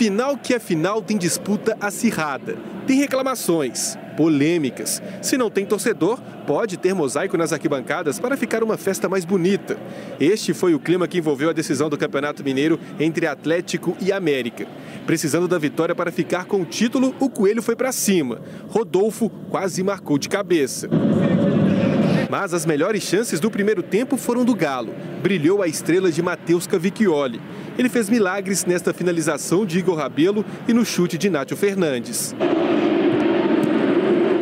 Final que é final tem disputa acirrada, tem reclamações, polêmicas. Se não tem torcedor, pode ter mosaico nas arquibancadas para ficar uma festa mais bonita. Este foi o clima que envolveu a decisão do Campeonato Mineiro entre Atlético e América. Precisando da vitória para ficar com o título, o Coelho foi para cima. Rodolfo quase marcou de cabeça. Mas as melhores chances do primeiro tempo foram do Galo. Brilhou a estrela de Matheus Cavicchioli. Ele fez milagres nesta finalização de Igor Rabelo e no chute de Nátio Fernandes.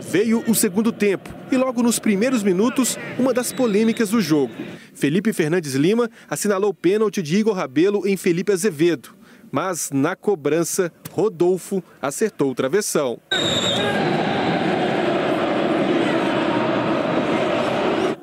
Veio o segundo tempo e logo nos primeiros minutos, uma das polêmicas do jogo. Felipe Fernandes Lima assinalou o pênalti de Igor Rabelo em Felipe Azevedo. Mas na cobrança, Rodolfo acertou o travessão.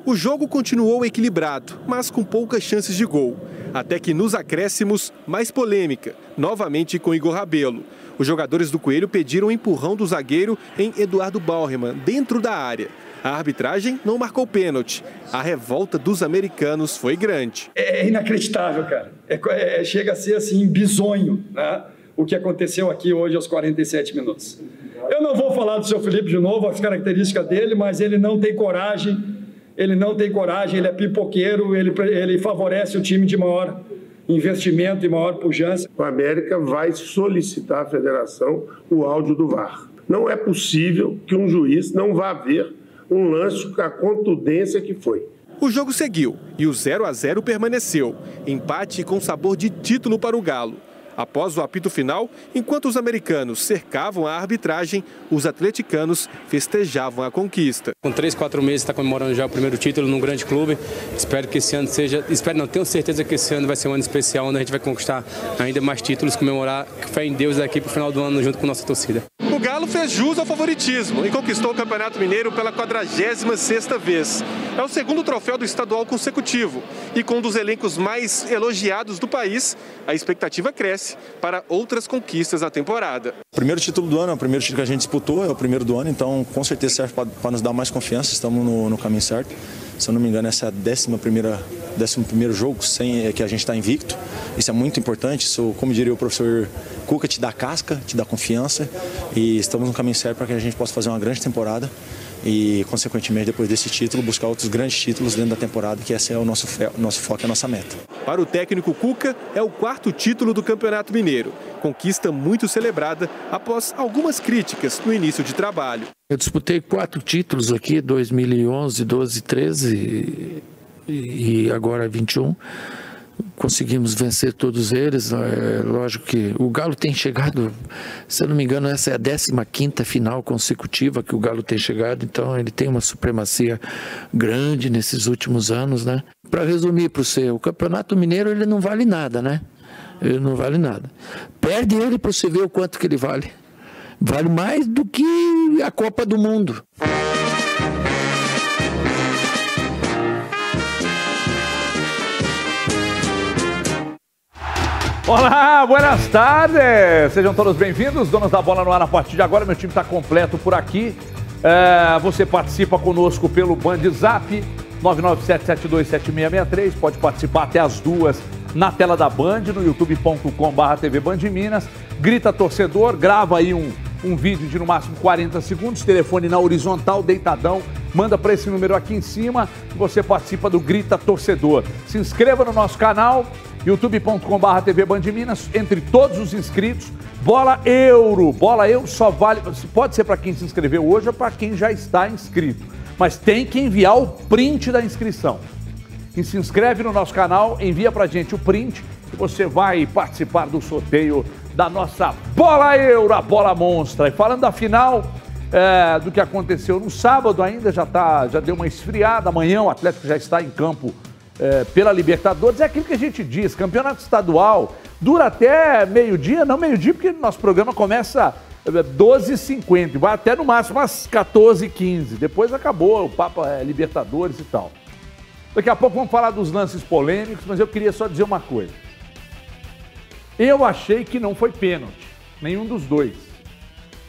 O jogo continuou equilibrado, mas com poucas chances de gol. Até que nos acréscimos, mais polêmica, novamente com Igor Rabelo. Os jogadores do Coelho pediram um empurrão do zagueiro em Eduardo Bauerman, dentro da área. A arbitragem não marcou pênalti. A revolta dos americanos foi grande. É inacreditável, cara. É, é, chega a ser assim, bizonho, né? O que aconteceu aqui hoje aos 47 minutos. Eu não vou falar do seu Felipe de novo, as características dele, mas ele não tem coragem ele não tem coragem, ele é pipoqueiro, ele, ele favorece o time de maior investimento e maior pujança. O América vai solicitar à federação o áudio do VAR. Não é possível que um juiz não vá ver um lance com a contundência que foi. O jogo seguiu e o 0 a 0 permaneceu. Empate com sabor de título para o Galo. Após o apito final, enquanto os americanos cercavam a arbitragem, os atleticanos festejavam a conquista. Com três, quatro meses está comemorando já o primeiro título num grande clube. Espero que esse ano seja, espero não, tenho certeza que esse ano vai ser um ano especial, onde a gente vai conquistar ainda mais títulos, comemorar fé em Deus daqui para o final do ano junto com nossa torcida. O Galo fez jus ao favoritismo e conquistou o Campeonato Mineiro pela 46ª vez. É o segundo troféu do estadual consecutivo e com um dos elencos mais elogiados do país, a expectativa cresce para outras conquistas na temporada. O primeiro título do ano, é o primeiro título que a gente disputou, é o primeiro do ano, então com certeza serve para nos dar mais confiança, estamos no, no caminho certo. Se eu não me engano, essa é a décima primeira, décimo primeiro jogo sem, que a gente está invicto. Isso é muito importante. Isso, como diria o professor Cuca, te dá casca, te dá confiança. E estamos no caminho certo para que a gente possa fazer uma grande temporada e, consequentemente, depois desse título, buscar outros grandes títulos dentro da temporada, que esse é o nosso, nosso foco, é a nossa meta. Para o técnico Cuca, é o quarto título do Campeonato Mineiro. Conquista muito celebrada após algumas críticas no início de trabalho. Eu disputei quatro títulos aqui, 2011, 12, 13 e agora 21 conseguimos vencer todos eles. É, lógico que o Galo tem chegado, se eu não me engano, essa é a 15 final consecutiva que o Galo tem chegado, então ele tem uma supremacia grande nesses últimos anos, né? Para resumir para você, o Campeonato Mineiro ele não vale nada, né? Ele não vale nada. Perde ele para você ver o quanto que ele vale. Vale mais do que a Copa do Mundo. Olá, buenas tardes! Sejam todos bem-vindos, donos da bola no ar a partir de agora. Meu time está completo por aqui. É, você participa conosco pelo Band Zap 997727663. Pode participar até as duas na tela da Band, no youtube.com.br TV Band Minas. Grita torcedor, grava aí um, um vídeo de no máximo 40 segundos, telefone na horizontal, deitadão, manda para esse número aqui em cima você participa do Grita Torcedor. Se inscreva no nosso canal, youtube.com.br TV Band Minas, entre todos os inscritos. Bola Euro, Bola Euro só vale, pode ser para quem se inscreveu hoje ou para quem já está inscrito, mas tem que enviar o print da inscrição. E se inscreve no nosso canal, envia para gente o print e você vai participar do sorteio da nossa Bola Euro, a bola monstra. E falando da final, é, do que aconteceu no sábado ainda, já, tá, já deu uma esfriada, amanhã o Atlético já está em campo é, pela Libertadores, é aquilo que a gente diz, campeonato estadual dura até meio-dia, não meio-dia, porque nosso programa começa 12h50, é, vai até no máximo às 14h15. Depois acabou o papo é, Libertadores e tal. Daqui a pouco vamos falar dos lances polêmicos, mas eu queria só dizer uma coisa. Eu achei que não foi pênalti, nenhum dos dois.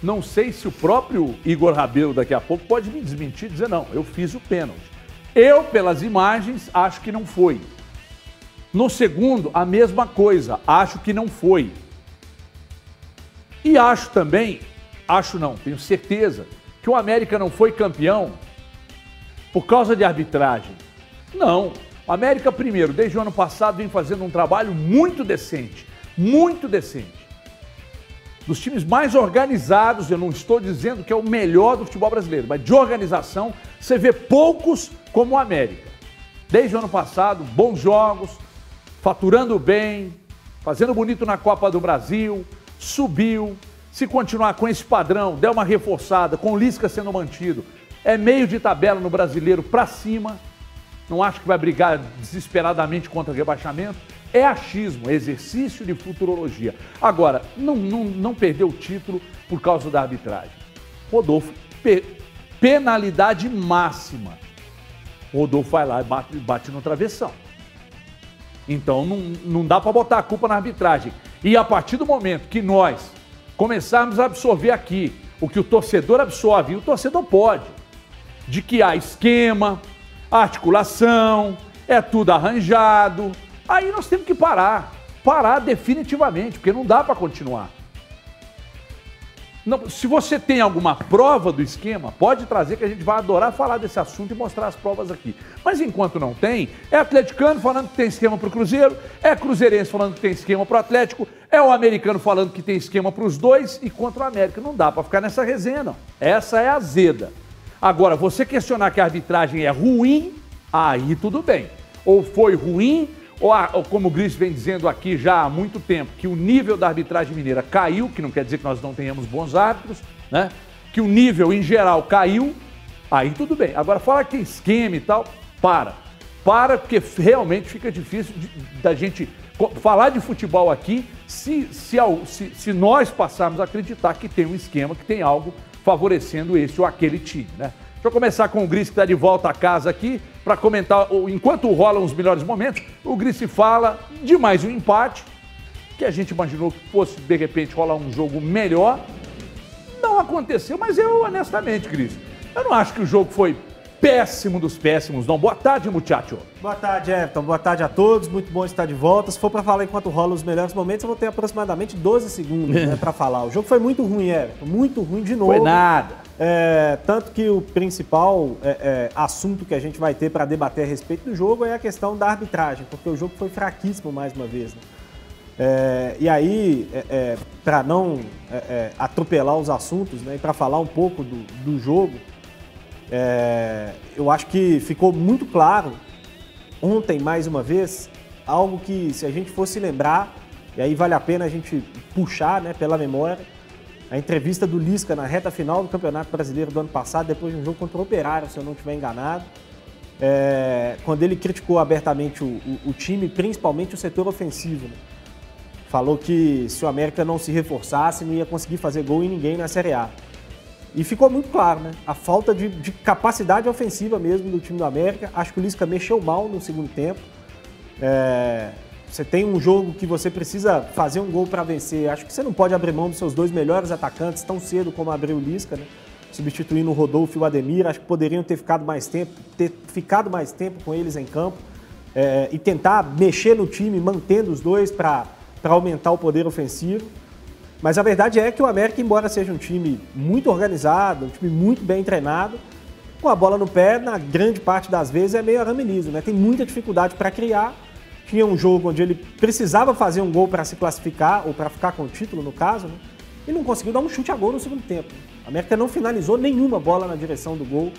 Não sei se o próprio Igor Rabelo daqui a pouco pode me desmentir e dizer, não, eu fiz o pênalti. Eu, pelas imagens, acho que não foi. No segundo, a mesma coisa, acho que não foi. E acho também, acho não, tenho certeza, que o América não foi campeão por causa de arbitragem. Não. O América, primeiro, desde o ano passado, vem fazendo um trabalho muito decente. Muito decente. Dos times mais organizados, eu não estou dizendo que é o melhor do futebol brasileiro, mas de organização, você vê poucos como o América. Desde o ano passado, bons jogos, faturando bem, fazendo bonito na Copa do Brasil, subiu. Se continuar com esse padrão, der uma reforçada, com o Lisca sendo mantido, é meio de tabela no brasileiro para cima. Não acho que vai brigar desesperadamente contra o rebaixamento. É achismo, é exercício de futurologia. Agora, não, não, não perdeu o título por causa da arbitragem. Rodolfo, pe penalidade máxima. Rodolfo vai lá e bate, bate no travessão. Então não, não dá para botar a culpa na arbitragem. E a partir do momento que nós começarmos a absorver aqui o que o torcedor absorve, e o torcedor pode, de que há esquema, articulação, é tudo arranjado, aí nós temos que parar. Parar definitivamente, porque não dá para continuar. Não, se você tem alguma prova do esquema, pode trazer que a gente vai adorar falar desse assunto e mostrar as provas aqui. Mas enquanto não tem, é atleticano falando que tem esquema para o Cruzeiro, é cruzeirense falando que tem esquema para o Atlético, é o americano falando que tem esquema para os dois e contra o América. Não dá para ficar nessa resenha, não. Essa é azeda. Agora, você questionar que a arbitragem é ruim, aí tudo bem. Ou foi ruim, ou, ou como o Gris vem dizendo aqui já há muito tempo, que o nível da arbitragem mineira caiu, que não quer dizer que nós não tenhamos bons árbitros, né? Que o nível em geral caiu, aí tudo bem. Agora, falar que esquema e tal, para. Para, porque realmente fica difícil da gente falar de futebol aqui se, se, se, se nós passarmos a acreditar que tem um esquema, que tem algo favorecendo esse ou aquele time, né? Deixa eu começar com o Gris que está de volta a casa aqui para comentar, enquanto rolam os melhores momentos, o Gris fala de mais um empate, que a gente imaginou que fosse de repente rolar um jogo melhor. Não aconteceu, mas eu honestamente, Gris, eu não acho que o jogo foi péssimo dos péssimos, não. Boa tarde, muchacho. Boa tarde, Everton. Boa tarde a todos. Muito bom estar de volta. Se for para falar enquanto rola os melhores momentos, eu vou ter aproximadamente 12 segundos né, para falar. O jogo foi muito ruim, Everton. Muito ruim de novo. Foi nada. É, tanto que o principal é, é, assunto que a gente vai ter para debater a respeito do jogo é a questão da arbitragem, porque o jogo foi fraquíssimo mais uma vez. Né? É, e aí, é, é, para não atropelar os assuntos né, e para falar um pouco do, do jogo, eu acho que ficou muito claro ontem, mais uma vez, algo que se a gente fosse lembrar, e aí vale a pena a gente puxar né, pela memória, a entrevista do Lisca na reta final do Campeonato Brasileiro do ano passado, depois de um jogo contra o Operário, se eu não estiver enganado, é, quando ele criticou abertamente o, o, o, time, principalmente o setor ofensivo. Né? Falou que se o América não se reforçasse, não ia conseguir fazer gol em ninguém na Série A. E ficou muito claro, né? A falta de, de, capacidade ofensiva mesmo do time do América. Acho que o Lisca mexeu mal no segundo tempo. É, você tem um jogo que você precisa fazer um gol para vencer. Acho que você não pode abrir mão dos seus dois melhores atacantes tão cedo como abriu o Lisca, né? Substituindo o Rodolfo e o Ademir. Acho que poderiam ter ficado mais tempo, ter ficado mais tempo com eles em campo é, e tentar mexer no time, mantendo os dois para aumentar o poder ofensivo. Mas a verdade é que o América, embora seja um time muito organizado, um time muito bem treinado, com a bola no pé, na grande parte das vezes, é meio aramenizo, né? Tem muita dificuldade para criar. Tinha um jogo onde ele precisava fazer um gol para se classificar, ou para ficar com o título, no caso, né? E não conseguiu dar um chute a gol no segundo tempo. A América não finalizou nenhuma bola na direção do gol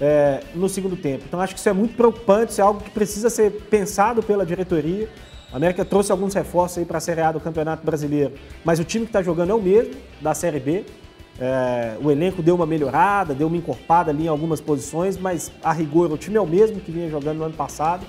é, no segundo tempo. Então acho que isso é muito preocupante, isso é algo que precisa ser pensado pela diretoria. A América trouxe alguns reforços aí para a Série A do Campeonato Brasileiro, mas o time que está jogando é o mesmo da Série B. É, o elenco deu uma melhorada, deu uma encorpada ali em algumas posições, mas a rigor o time é o mesmo que vinha jogando no ano passado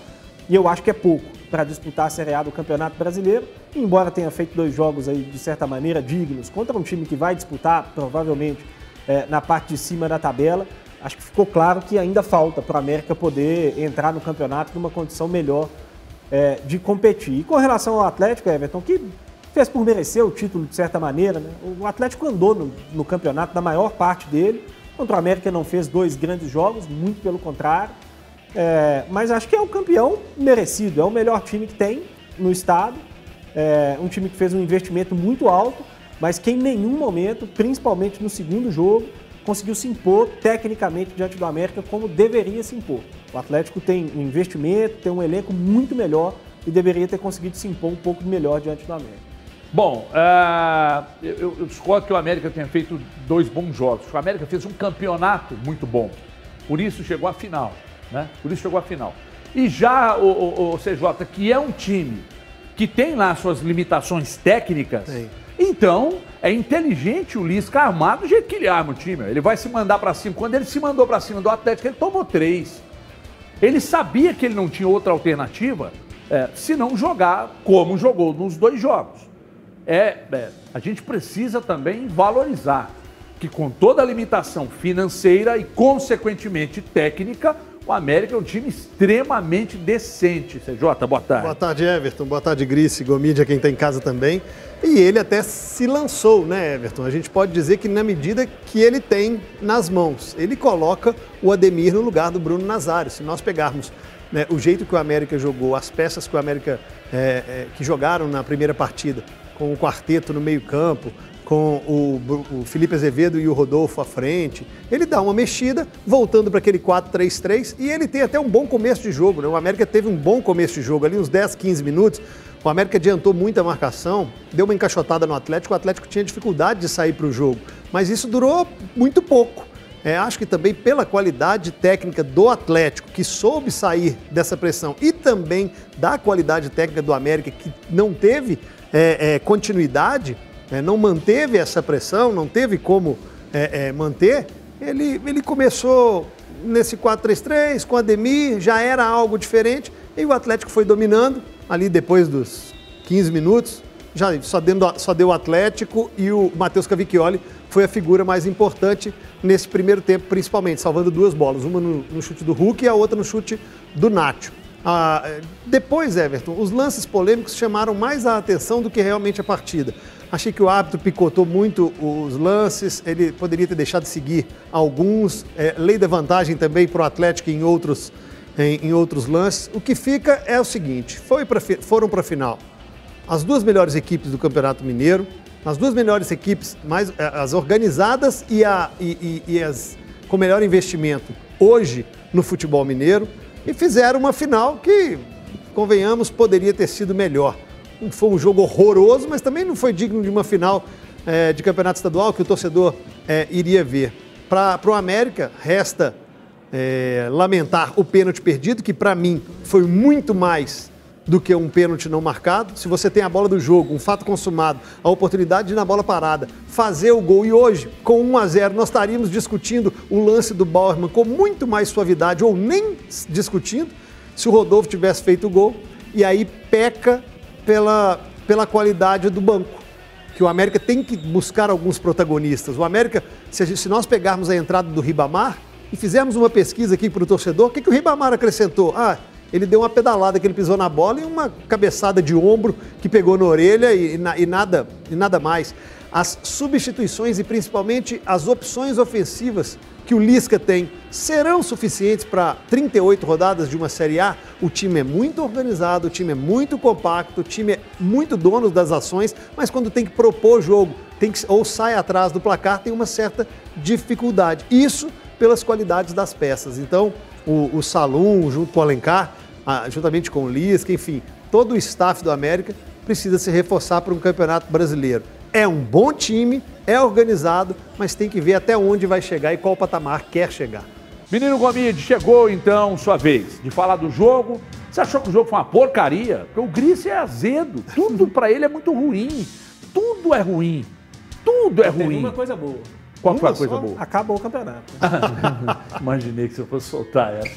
e eu acho que é pouco para disputar a Série A do Campeonato Brasileiro. Embora tenha feito dois jogos aí de certa maneira dignos contra um time que vai disputar provavelmente é, na parte de cima da tabela, acho que ficou claro que ainda falta para a América poder entrar no campeonato numa condição melhor é, de competir. E com relação ao Atlético, Everton, que fez por merecer o título de certa maneira, né? o Atlético andou no, no campeonato na maior parte dele. Contra o América não fez dois grandes jogos, muito pelo contrário. É, mas acho que é o campeão merecido, é o melhor time que tem no estado. É um time que fez um investimento muito alto mas que em nenhum momento, principalmente no segundo jogo, conseguiu se impor tecnicamente diante do América como deveria se impor. O Atlético tem um investimento, tem um elenco muito melhor e deveria ter conseguido se impor um pouco melhor diante do América. Bom, uh, eu, eu, discordo que o América tenha feito dois bons jogos. O América fez um campeonato muito bom. Por isso chegou à final. Né? Por isso chegou à final. E já o, o, o CJ, que é um time que tem lá suas limitações técnicas, Sim. então é inteligente o Lisca armar do jeito que ele arma o time. Ele vai se mandar para cima. Quando ele se mandou para cima do Atlético, ele tomou três. Ele sabia que ele não tinha outra alternativa é, se não jogar como jogou nos dois jogos é, é, a gente precisa também valorizar que com toda a limitação financeira e consequentemente técnica, o América é um time extremamente decente. CJ, boa tarde. Boa tarde, Everton. Boa tarde, Grice, Gomídia, quem está em casa também. E ele até se lançou, né, Everton? A gente pode dizer que na medida que ele tem nas mãos, ele coloca o Ademir no lugar do Bruno Nazário. Se nós pegarmos né, o jeito que o América jogou, as peças que o América é, é, que jogaram na primeira partida, com o quarteto no meio-campo, com o, o, Felipe Azevedo e o Rodolfo à frente. Ele dá uma mexida, voltando para aquele 4-3-3, e ele tem até um bom começo de jogo. Né? O América teve um bom começo de jogo, ali uns 10, 15 minutos. O América adiantou muita marcação, deu uma encaixotada no Atlético, o Atlético tinha dificuldade de sair para o jogo, mas isso durou muito pouco. É, acho que também pela qualidade técnica do Atlético, que soube sair dessa pressão, e também da qualidade técnica do América, que não teve é, é, continuidade, é, não manteve essa pressão, não teve como é, é, manter, ele, ele começou nesse 4-3-3, com a Ademir, já era algo diferente, e o Atlético foi dominando, ali depois dos 15 minutos, já só, deu, só deu o Atlético e o Matheus Cavicchioli foi a figura mais importante nesse primeiro tempo, principalmente, salvando duas bolas, uma no, no chute do Hulk e a outra no chute do Nacho. Ah, depois, Everton, os lances polêmicos chamaram mais a atenção do que realmente a partida. Achei que o árbitro picotou muito os lances, ele poderia ter deixado de seguir alguns, é, lei da vantagem também para o Atlético em outros, em, em, outros lances. O que fica é o seguinte: foi pra, foram para a final as duas melhores equipes do Campeonato Mineiro, as duas melhores equipes, mais é, as organizadas e, a, e, e, e as com melhor investimento hoje no futebol mineiro e fizeram uma final que, convenhamos, poderia ter sido melhor. Foi um jogo horroroso, mas também não foi digno de uma final é, de campeonato estadual que o torcedor é, iria ver. Para o América, resta é, lamentar o pênalti perdido, que para mim foi muito mais do que um pênalti não marcado. Se você tem a bola do jogo, um fato consumado, a oportunidade de, na bola parada, fazer o gol. E hoje, com 1 a 0 nós estaríamos discutindo o lance do Bauerman com muito mais suavidade, ou nem discutindo, se o Rodolfo tivesse feito o gol. E aí peca pela, pela qualidade do banco. Que o América tem que buscar alguns protagonistas. O América, se, gente, se nós pegarmos a entrada do Ribamar e fizermos uma pesquisa aqui para o torcedor, o que, que o Ribamar acrescentou? Ah, ele deu uma pedalada que ele pisou na bola e uma cabeçada de ombro que pegou na orelha e, e, nada, e nada mais. As substituições e principalmente as opções ofensivas que o Lisca tem serão suficientes para 38 rodadas de uma Série A? O time é muito organizado, o time é muito compacto, o time é muito dono das ações, mas quando tem que propor jogo tem que, ou sai atrás do placar, tem uma certa dificuldade. Isso pelas qualidades das peças. Então, o, o Salum, junto com o Alencar, a, juntamente com o Lisca, enfim, todo o staff do América precisa se reforçar para um campeonato brasileiro. É um bom time, é organizado, mas tem que ver até onde vai chegar e qual patamar quer chegar. Menino Gomide, chegou então sua vez de falar do jogo. Você achou que o jogo foi uma porcaria? Porque o Gris é azedo, tudo para ele é muito ruim. Tudo é ruim. Tudo é ruim. Tem uma coisa boa. Qual foi a coisa boa? Acabou o campeonato. Imaginei que você fosse soltar ela.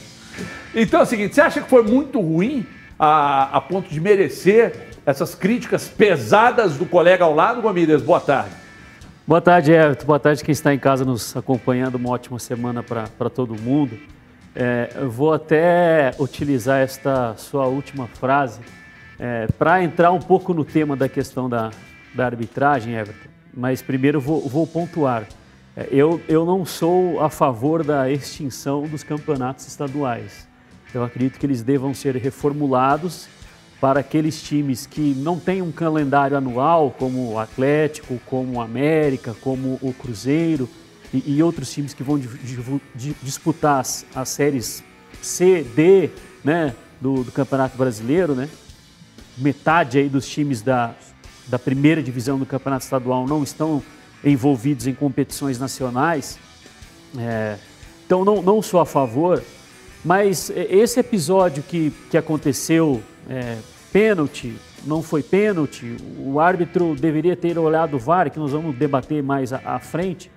Então é o seguinte, você acha que foi muito ruim a, a ponto de merecer essas críticas pesadas do colega ao lado, Gomidas? Boa tarde. Boa tarde, Everton. Boa tarde quem está em casa nos acompanhando. Uma ótima semana para todo mundo. É, vou até utilizar esta sua última frase é, para entrar um pouco no tema da questão da, da arbitragem, Everton. Mas primeiro vou, vou pontuar. É, eu, eu não sou a favor da extinção dos campeonatos estaduais. Eu acredito que eles devam ser reformulados para aqueles times que não têm um calendário anual, como o Atlético, como o América, como o Cruzeiro e, e outros times que vão di, di, disputar as, as, séries C, D, né, do, do, Campeonato Brasileiro, né? Metade aí dos times da, da primeira divisão do Campeonato Estadual não estão envolvidos em competições nacionais. É, então não, não sou a favor, mas esse episódio que, que aconteceu é, pênalti, não foi pênalti, o árbitro deveria ter olhado o VAR, que nós vamos debater mais à, frente,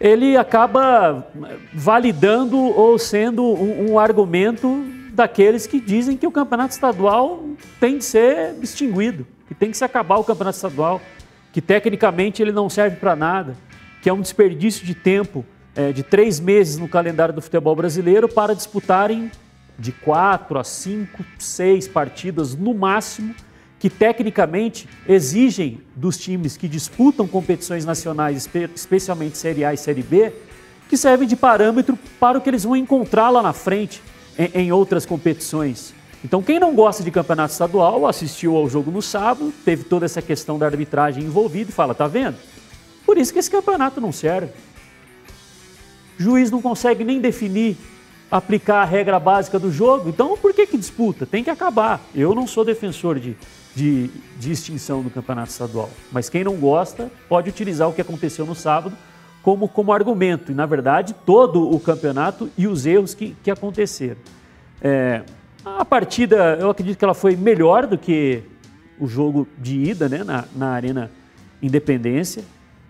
ele acaba validando ou sendo um, um, argumento daqueles que dizem que o campeonato estadual tem de ser extinguido, que tem que se acabar o campeonato estadual, que tecnicamente ele não serve para nada, que é um desperdício de tempo é, de três meses no calendário do futebol brasileiro para disputarem de quatro a cinco, seis partidas no máximo, que tecnicamente exigem dos times que disputam competições nacionais, especialmente Série A e Série B, que servem de parâmetro para o que eles vão encontrar lá na frente em, em outras competições. Então, quem não gosta de campeonato estadual assistiu ao jogo no sábado, teve toda essa questão da arbitragem envolvida e fala: tá vendo? Por isso que esse campeonato não serve. Juiz não consegue nem definir aplicar a regra básica do jogo, então por que, que disputa? Tem que acabar. Eu não sou defensor de, de, de extinção do campeonato estadual, mas quem não gosta pode utilizar o que aconteceu no sábado como, como argumento, e na verdade todo o campeonato e os erros que, que aconteceram. É, a partida, eu acredito que ela foi melhor do que o jogo de ida né, na, na Arena Independência,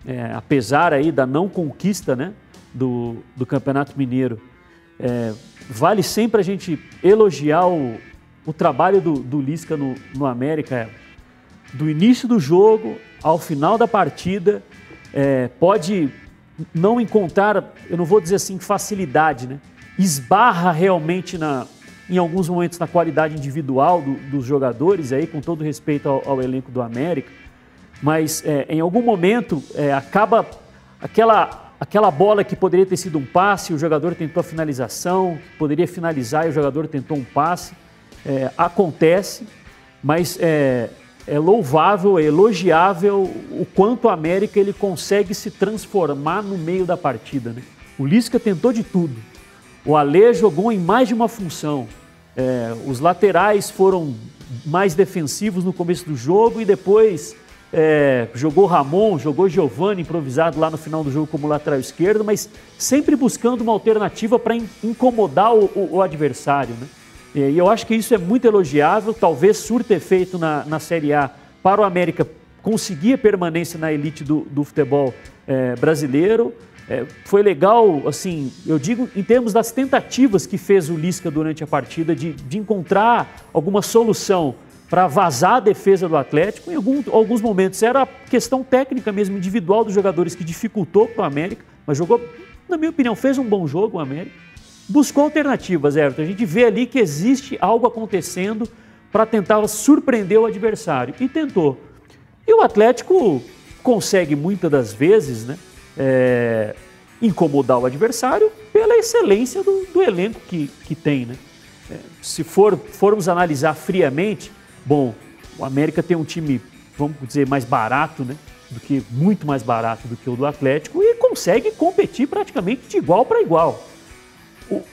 é, apesar aí da não conquista né, do, do Campeonato Mineiro é, vale sempre a gente elogiar o, o trabalho do, do Lisca no, no América. Do início do jogo ao final da partida, é, pode não encontrar, eu não vou dizer assim facilidade, né? esbarra realmente na, em alguns momentos na qualidade individual do, dos jogadores, aí, com todo respeito ao, ao elenco do América, mas é, em algum momento é, acaba aquela aquela bola que poderia ter sido um passe, o jogador tentou a finalização, poderia finalizar e o jogador tentou um passe. É, acontece, mas é, é, louvável, é elogiável o quanto o América ele consegue se transformar no meio da partida. Né? O Lisca tentou de tudo. O Alê jogou em mais de uma função. É, os laterais foram mais defensivos no começo do jogo e depois é, jogou Ramon, jogou Giovani improvisado lá no final do jogo como lateral esquerdo, mas sempre buscando uma alternativa para incomodar o, o, o adversário. Né? E eu acho que isso é muito elogiável, talvez surta efeito na, na Série A para o América conseguir permanência na elite do, do futebol é, brasileiro. É, foi legal, assim, eu digo em termos das tentativas que fez o Lisca durante a partida de, de encontrar alguma solução para vazar a defesa do Atlético. Em algum, alguns momentos era questão técnica mesmo, individual dos jogadores que dificultou para o América, mas jogou, na minha opinião, fez um bom jogo o América. Buscou alternativas, Everton. A gente vê ali que existe algo acontecendo para tentar surpreender o adversário. E tentou. E o Atlético consegue muitas das vezes né, é, incomodar o adversário pela excelência do, do elenco que, que tem. Né? É, se for, formos analisar friamente, Bom, o América tem um time, vamos dizer, mais barato, né? Do que muito mais barato do que o do Atlético e consegue competir praticamente de igual para igual. O,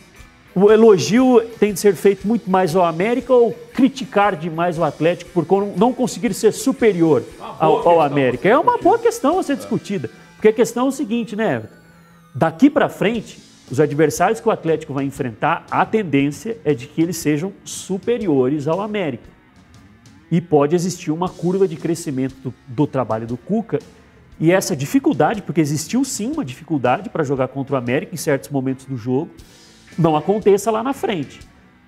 o, elogio tem de ser feito muito mais ao América ou criticar demais o Atlético por não conseguir ser superior ao, ao América? É uma boa questão a ser discutida. Porque a questão é o seguinte, né? Daqui para frente, os adversários que o Atlético vai enfrentar, a tendência é de que eles sejam superiores ao América e pode existir uma curva de crescimento do, do trabalho do Cuca e essa dificuldade, porque existiu sim uma dificuldade para jogar contra o América em certos momentos do jogo, não aconteça lá na frente.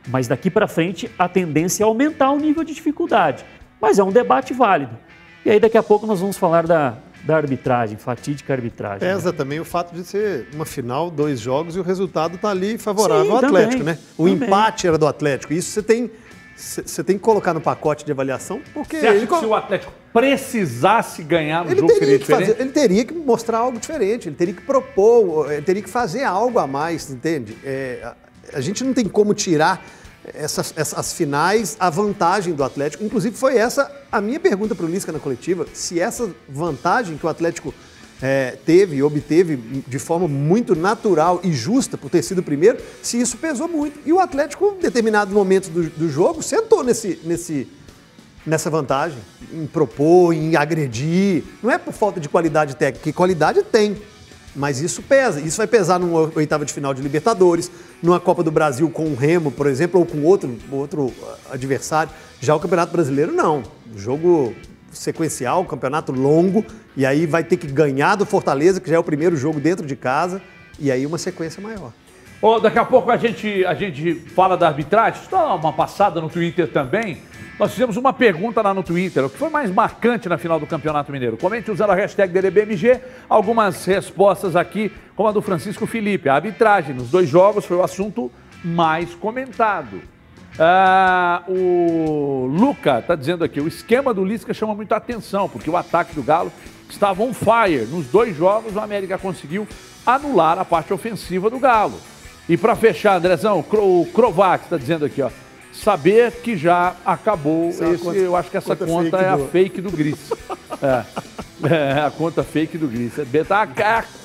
Mas daqui para frente a tendência é aumentar o nível de dificuldade. Mas é um debate válido. E aí daqui a pouco nós vamos falar da, da arbitragem, fatídica arbitragem. Pesa né? também o fato de ser uma final, dois jogos e o resultado está ali favorável Sim, ao Atlético, também, né? O também. empate era do Atlético. Isso você tem você tem que colocar no pacote de avaliação, porque. Você acha que se o Atlético precisasse ganhar no ele jogo, teria que fazer, Ele teria que mostrar algo diferente, ele teria que propor, ele teria que fazer algo a mais, entende? É, a, a gente não tem como tirar essas, essas finais, a vantagem do Atlético. Inclusive, foi essa a minha pergunta para o Lisca na coletiva: se essa vantagem que o Atlético é, teve obteve de forma muito natural e justa por ter sido o primeiro, se isso pesou muito. E o Atlético, em determinados momentos do, do jogo, sentou nesse, nesse, nessa vantagem, em propor, em agredir. Não é por falta de qualidade técnica, que qualidade tem. Mas isso pesa. Isso vai pesar numa oitava de final de Libertadores, numa Copa do Brasil com o Remo, por exemplo, ou com outro, outro adversário. Já o Campeonato Brasileiro, não. O jogo sequencial, campeonato longo, e aí vai ter que ganhar do Fortaleza, que já é o primeiro jogo dentro de casa, e aí uma sequência maior. Oh, daqui a pouco a gente, a gente fala da arbitragem. Dá uma passada no Twitter também. Nós fizemos uma pergunta lá no Twitter. O que foi mais marcante na final do Campeonato Mineiro? Comente usando a hashtag DDBMG. Algumas respostas aqui, como a do Francisco Felipe. A arbitragem nos dois jogos foi o assunto mais comentado. Ah, o Luca está dizendo aqui, o esquema do Lisca chama muito a atenção, porque o ataque do Galo estava on fire. Nos dois jogos, o América conseguiu anular a parte ofensiva do Galo. E para fechar, Andrezão, o Krovac está dizendo aqui, ó saber que já acabou esse, conta, eu acho que essa conta, conta é do... a fake do Gris. é, é, a conta fake do Gris. É tá a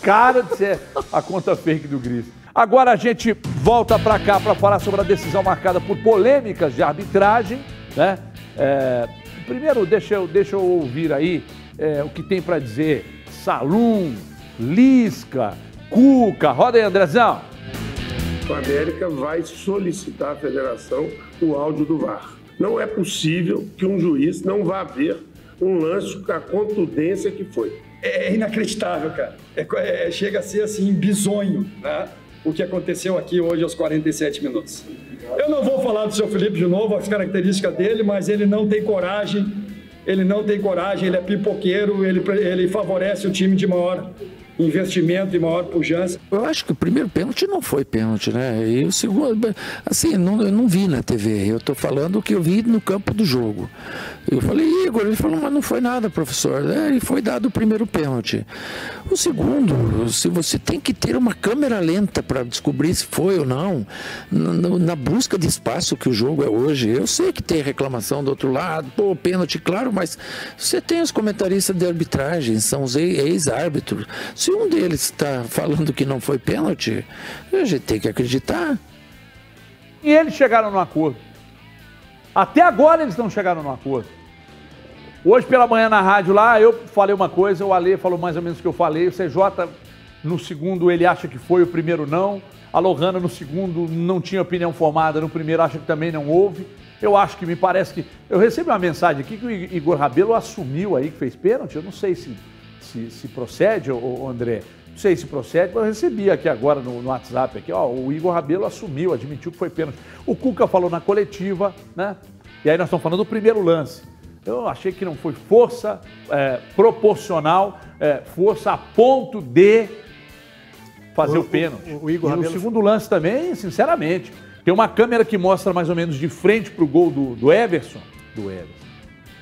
cara de ser a conta fake do Gris. Agora a gente volta para cá para falar sobre a decisão marcada por polêmicas de arbitragem, né? É, primeiro, deixa eu, deixa eu ouvir aí é, o que tem para dizer Salum, Lisca, Cuca. Roda aí, Andrezão o América vai solicitar à federação o áudio do VAR. Não é possível que um juiz não vá ver um lance com a contundência que foi. É inacreditável, cara. É, é, chega a ser assim, bizonho, né? O que aconteceu aqui hoje aos 47 minutos. Eu não vou falar do seu Felipe de novo, as características dele, mas ele não tem coragem, ele não tem coragem, ele é pipoqueiro, ele, ele favorece o time de maior investimento e maior pujança. Eu acho que o primeiro pênalti não foi pênalti, né? E o segundo, assim, não, eu não vi na TV, eu estou falando o que eu vi no campo do jogo. Eu falei, Igor, ele falou, mas não foi nada, professor. É, e foi dado o primeiro pênalti. O segundo, se você tem que ter uma câmera lenta para descobrir se foi ou não, na, na, busca de espaço que o jogo é hoje, eu sei que tem reclamação do outro lado, pô, pênalti, claro, mas você tem os comentaristas de arbitragem, são os ex-árbitros. Se um deles está falando que não foi pênalti, a gente tem que acreditar. E eles chegaram no acordo. Até agora eles não chegaram no acordo. Hoje pela manhã na rádio lá, eu falei uma coisa, o Ale falou mais ou menos o que eu falei, o CJ no segundo ele acha que foi, o primeiro não. A Lohana no segundo não tinha opinião formada, no primeiro acha que também não houve. Eu acho que me parece que. Eu recebi uma mensagem aqui que o Igor Rabelo assumiu aí que fez pênalti. Eu não sei se, se, se procede, ô, André. Não sei se procede, mas eu recebi aqui agora no, no WhatsApp aqui, ó, o Igor Rabelo assumiu, admitiu que foi pênalti. O Cuca falou na coletiva, né? E aí nós estamos falando do primeiro lance. Eu achei que não foi força é, proporcional, é, força a ponto de fazer o, o pênalti. O, o Igor e Rabelo... o segundo lance também, sinceramente, tem uma câmera que mostra mais ou menos de frente para o gol do, do Everson. Do Everson.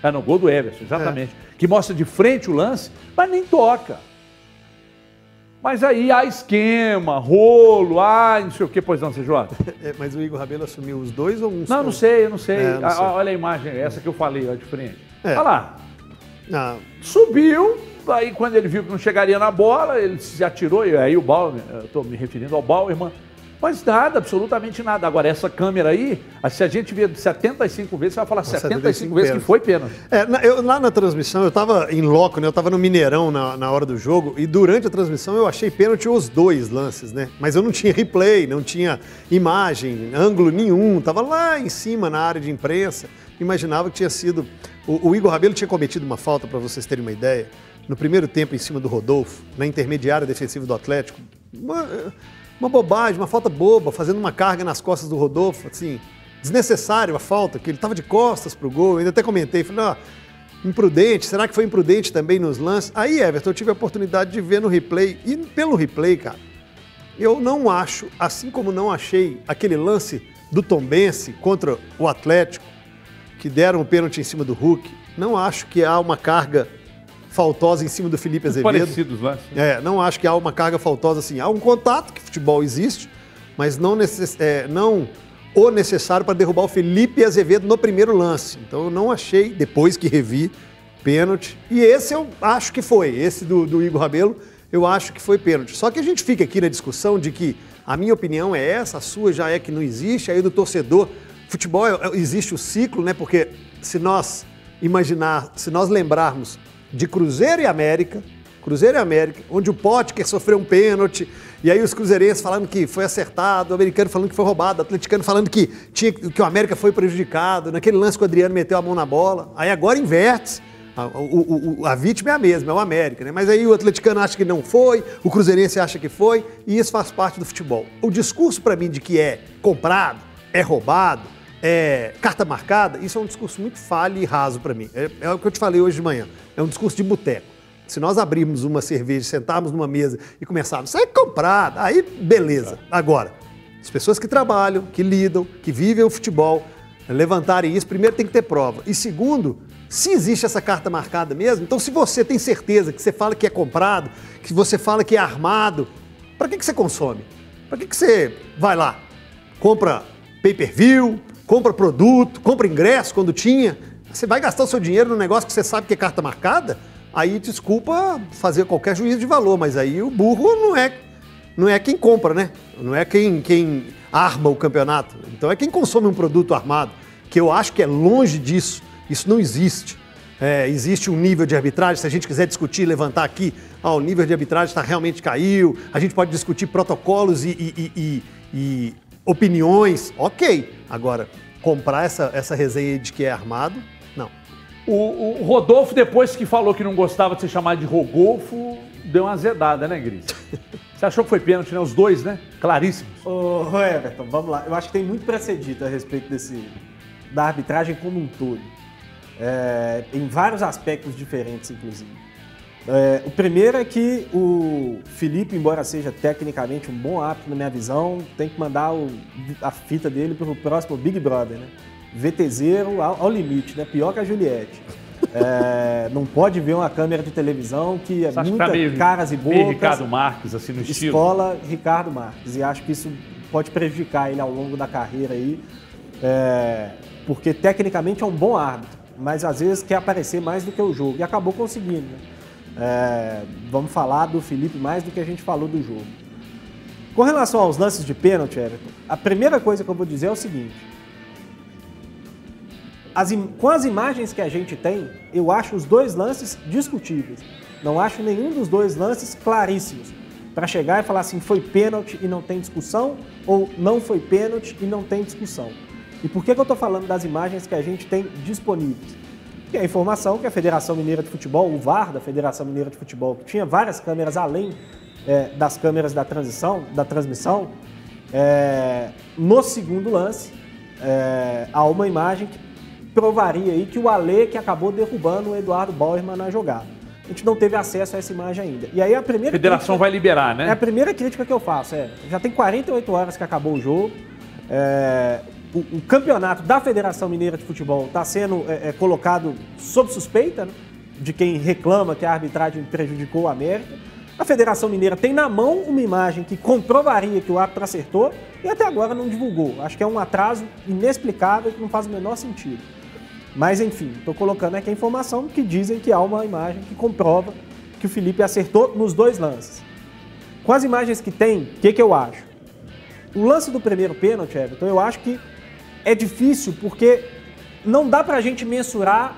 É, no gol do Everson, exatamente. É. Que mostra de frente o lance, mas nem toca. Mas aí há esquema, rolo, ah, não sei o que, pois não, CJ? É, mas o Igor Rabelo assumiu os dois ou um Não, não sei, eu não sei. É, não sei. Olha a imagem, essa que eu falei, ó, de frente. É. Olha lá. Ah. Subiu, aí quando ele viu que não chegaria na bola, ele se atirou, e aí o Bauer, eu estou me referindo ao Bauerman, mas nada, absolutamente nada. Agora, essa câmera aí, se a gente vê 75 vezes, você vai falar 75, 75 vezes que foi pênalti. É, eu, lá na transmissão, eu estava em loco, né? Eu estava no Mineirão na, na hora do jogo, e durante a transmissão eu achei pênalti os dois lances, né? Mas eu não tinha replay, não tinha imagem, ângulo nenhum. Estava lá em cima na área de imprensa. Imaginava que tinha sido. O, o Igor Rabelo tinha cometido uma falta, para vocês terem uma ideia, no primeiro tempo em cima do Rodolfo, na intermediária defensiva do Atlético. Uma, uma bobagem, uma falta boba, fazendo uma carga nas costas do Rodolfo, assim, desnecessário a falta, que ele estava de costas para o gol. Eu ainda até comentei, falei, ó, imprudente, será que foi imprudente também nos lances? Aí, Everton, eu tive a oportunidade de ver no replay, e pelo replay, cara, eu não acho, assim como não achei aquele lance do Tombense contra o Atlético, que deram o pênalti em cima do Hulk, não acho que há uma carga faltosa em cima do Felipe Azevedo. Parecidos lá. É, não acho que há uma carga faltosa assim. Há um contato, que futebol existe, mas não, necess... É, não o necessário para derrubar o Felipe Azevedo no primeiro lance. Então eu não achei, depois que revi, pênalti. E esse eu acho que foi, esse do, do Igor Rabelo, eu acho que foi pênalti. Só que a gente fica aqui na discussão de que a minha opinião é essa, a sua já é que não existe, aí do torcedor. Futebol é- é- existe o ciclo, né? Porque se nós imaginar, se nós lembrarmos de Cruzeiro e América, Cruzeiro e América, onde o Potker sofreu um pênalti, e aí os cruzeirenses falando que foi acertado, o americano falando que foi roubado, o atleticano falando que, tinha, que o América foi prejudicado, naquele lance que o Adriano meteu a mão na bola. Aí agora inverte. A, o- o- a vítima é a mesma, é o América, né? Mas aí o atleticano acha que não foi, o cruzeirense acha que foi, e isso faz parte do futebol. O discurso para mim de que é comprado, é roubado, é carta marcada, isso é um discurso muito falho e raso para mim. É, é o que eu te falei hoje de manhã. É um discurso de boteco. Se nós abrirmos uma cerveja, sentarmos numa mesa e começarmos, isso é comprado, aí beleza. Agora, as pessoas que trabalham, que lidam, que vivem o futebol, levantarem isso, primeiro tem que ter prova. E segundo, se existe essa carta marcada mesmo, então se você tem certeza que você fala que é comprado, que você fala que é armado, para que, que você consome? Para que, que você vai lá? Compra pay-per-view, compra produto, compra ingresso quando tinha. Você vai gastar o seu dinheiro num negócio que você sabe que é carta marcada? Aí desculpa fazer qualquer juízo de valor, mas aí o burro não é, não é quem compra, né? Não é quem, quem arma o campeonato. Então é quem consome um produto armado, que eu acho que é longe disso. Isso não existe. É, existe um nível de arbitragem, se a gente quiser discutir, levantar aqui, ah, o nível de arbitragem está realmente caiu, a gente pode discutir protocolos e- e- e- e opiniões, ok. Agora, comprar essa, essa resenha de que é armado, não. O, o Rodolfo, depois que falou que não gostava de ser chamado de Rodolfo, deu uma azedada, né, Gris? Você achou que foi pênalti, né? Os dois, né? Claríssimos. Ô, ô, Everton, vamos lá. Eu acho que tem muito para ser dito a respeito desse, da arbitragem como um todo. É, em vários aspectos diferentes, inclusive. É, o primeiro é que o Felipe, embora seja tecnicamente um bom árbitro, na minha visão, tem que mandar o- a fita dele para o próximo Big Brother, né? VTZero ao, ao limite, né? Pior que a Juliette. É, não pode ver uma câmera de televisão que é muita tá meio- caras e meio bocas. Ricardo Marques, assim, no estilo? Escola Ricardo Marques. E acho que isso pode prejudicar ele ao longo da carreira aí, é, porque tecnicamente é um bom árbitro, mas às vezes quer aparecer mais do que o jogo. E acabou conseguindo. né? É, vamos falar do Felipe mais do que a gente falou do jogo. Com relação aos lances de pênalti, Everton, a primeira coisa que eu vou dizer é o seguinte. As com as imagens que a gente tem, eu acho os dois lances discutíveis. Não acho nenhum dos dois lances claríssimos. Para chegar e falar assim, foi pênalti e não tem discussão, ou não foi pênalti e não tem discussão. E por que, que eu estou falando das imagens que a gente tem disponíveis? Que é a informação que a Federação Mineira de Futebol, o VAR da Federação Mineira de Futebol, que tinha várias câmeras além é, das câmeras da transição, da transmissão, é, no segundo lance, é, há uma imagem que provaria aí que o Ale que acabou derrubando o Eduardo Bauerman na jogada. A gente não teve acesso a essa imagem ainda. E aí a A primeira federação crítica- vai liberar, né? é a primeira crítica que eu faço. É, já tem 48 horas que acabou o jogo. É, o, o campeonato da Federação Mineira de Futebol está sendo é, é, colocado sob suspeita né, de quem reclama que a arbitragem prejudicou o América. A Federação Mineira tem na mão uma imagem que comprovaria que o árbitro acertou e até agora não divulgou. Acho que é um atraso inexplicável que não faz o menor sentido. Mas enfim, estou colocando aqui a informação que dizem que há uma imagem que comprova que o Felipe acertou nos dois lances. Com as imagens que tem, o que, que eu acho? O lance do primeiro pênalti, Everton, eu acho que é difícil porque não dá pra gente mensurar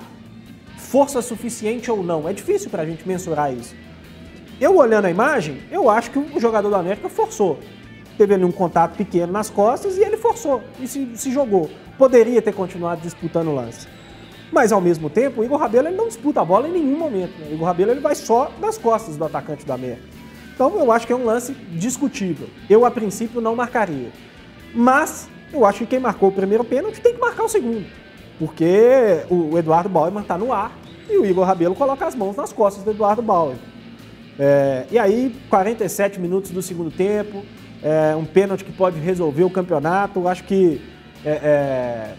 força suficiente ou não. É difícil pra gente mensurar isso. Eu olhando a imagem, eu acho que o jogador do América forçou. Teve ali um contato pequeno nas costas e ele forçou e se, se jogou. Poderia ter continuado disputando o lance. Mas ao mesmo tempo, o Igor Rabelo ele não disputa a bola em nenhum momento. né? O Igor Rabelo ele vai só nas costas do atacante do América. Então eu acho que é um lance discutível. Eu, a princípio, não marcaria. Mas eu acho que quem marcou o primeiro pênalti tem que marcar o segundo. Porque o Eduardo Bauerman está no ar e o Igor Rabelo coloca as mãos nas costas do Eduardo Bauerman. É, e aí, 47 minutos do segundo tempo, é, um pênalti que pode resolver o campeonato. Acho que é, é,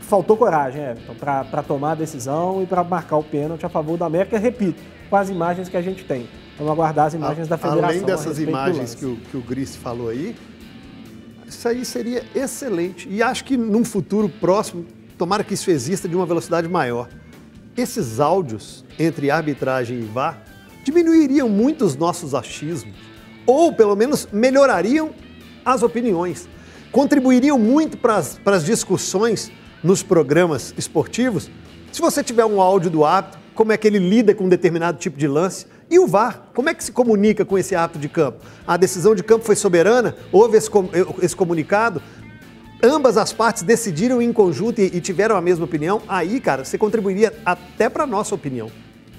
faltou coragem, Everton, para tomar a decisão e para marcar o pênalti a favor do América. Repito, com as imagens que a gente tem. Vamos aguardar as imagens da federação. Além a dessas imagens que o, que o Gris falou aí, Isso aí seria excelente. E acho que num futuro próximo, tomara que isso exista de uma velocidade maior. Esses áudios entre arbitragem e VAR diminuiriam muito os nossos achismos, ou pelo menos melhorariam as opiniões, contribuiriam muito para as discussões nos programas esportivos. Se você tiver um áudio do árbitro, como é que ele lida com um determinado tipo de lance, e o VAR, como é que se comunica com esse árbitro de campo? A decisão de campo foi soberana? Houve esse, esse comunicado? Ambas as partes decidiram em conjunto e, e tiveram a mesma opinião? Aí, cara, você contribuiria até para nossa opinião.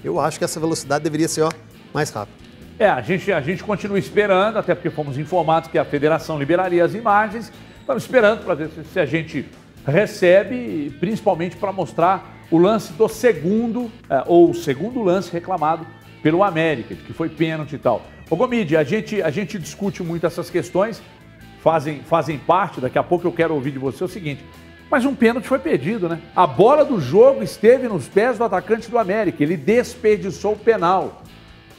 Eu acho que essa velocidade deveria ser ó, mais rápida. É, a gente, a gente continua esperando, até porque fomos informados que a federação liberaria as imagens. Estamos esperando para ver se, se a gente recebe, principalmente para mostrar o lance do segundo, é, ou o segundo lance reclamado pelo América, que foi pênalti e tal. Ô Gomide, a gente, a gente discute muito essas questões, fazem, fazem parte, daqui a pouco eu quero ouvir de você o seguinte, mas um pênalti foi perdido, né? A bola do jogo esteve nos pés do atacante do América, ele desperdiçou o penal.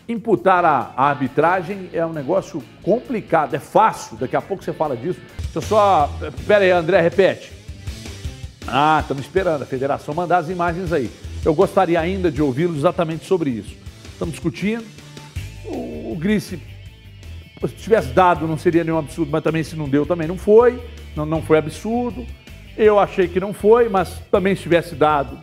Imputar a, a arbitragem é um negócio complicado, é fácil, daqui a pouco você fala disso. Deixa eu só. Pera aí, André, repete. Ah, estamos esperando a federação mandar as imagens aí. Eu gostaria ainda de ouvi-los exatamente sobre isso estamos discutindo. O, o Grice, se tivesse dado, não seria nenhum absurdo, mas também se não deu, também não foi. Não, não foi absurdo. Eu achei que não foi, mas também se tivesse dado,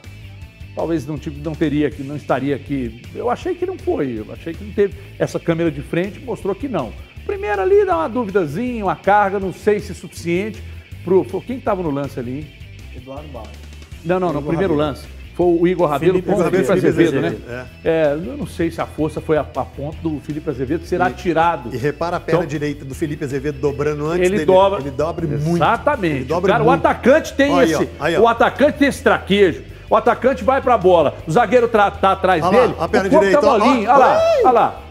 talvez não, não teria aqui, não estaria aqui. Eu achei que não foi, eu achei que não teve. Essa câmera de frente mostrou que não. Primeiro ali dá uma duvidazinha, uma carga, não sei se é suficiente. Pro, quem estava no lance ali? Eduardo Barros. Não, não, no primeiro lance foi o Igor Rabelo Felipe, contra o Felipe Azevedo, Azevedo, né? É. é. eu não sei se a força foi a, a ponto do Felipe Azevedo ser atirado. E repara a perna então, direita do Felipe Azevedo dobrando antes ele dele. Dobra, ele dobra muito. Exatamente. Dobra Cara, muito. o atacante tem aí, esse. Ó, aí, ó. O atacante tem esse traquejo. O atacante vai pra bola. O zagueiro tá, tá atrás olha dele. Lá, a perna o direita. Tá molinho. Olha lá, olha lá.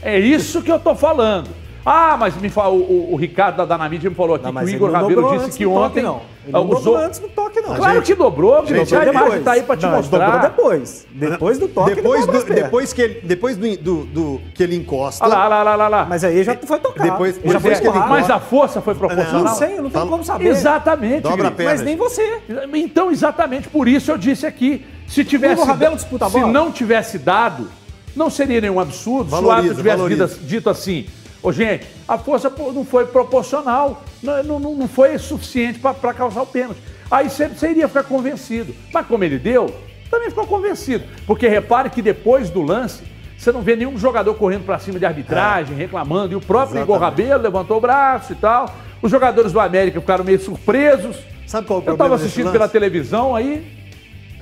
É isso que eu tô falando. Ah, mas me fala, o, o, Ricardo da Danamídia me falou aqui não, que o Igor Rabelo disse que ontem. Toque, não. Ele não usou... dobrou antes do toque, não. Claro gente, que dobrou, gente, a imagem tá aí pra te não, mostrar. Dobrou depois. Depois do toque. Depois, do, depois, que, ele, depois do, do, do, que ele encosta. Olha lá, olha lá, olha lá. Mas aí já foi tocado. Depois, já foi que ele Mas a força foi proporcional. Não sei, eu não tenho como saber. Exatamente. Dobra a perna. Mas nem você. Então, exatamente por isso eu disse aqui. Se tivesse. O disputa a bola. Se não tivesse dado, não seria nenhum absurdo se o árbitro tivesse dito assim Ô, gente, a força não foi proporcional, não, não, não foi suficiente para causar o pênalti. Aí você, você iria ficar convencido. Mas como ele deu, também ficou convencido. Porque repare que depois do lance, você não vê nenhum jogador correndo para cima de arbitragem, é. reclamando. E o próprio Exatamente. Igor Rabelo levantou o braço e tal. Os jogadores do América ficaram meio surpresos. Sabe qual é o problema? Eu estava assistindo pela televisão, aí,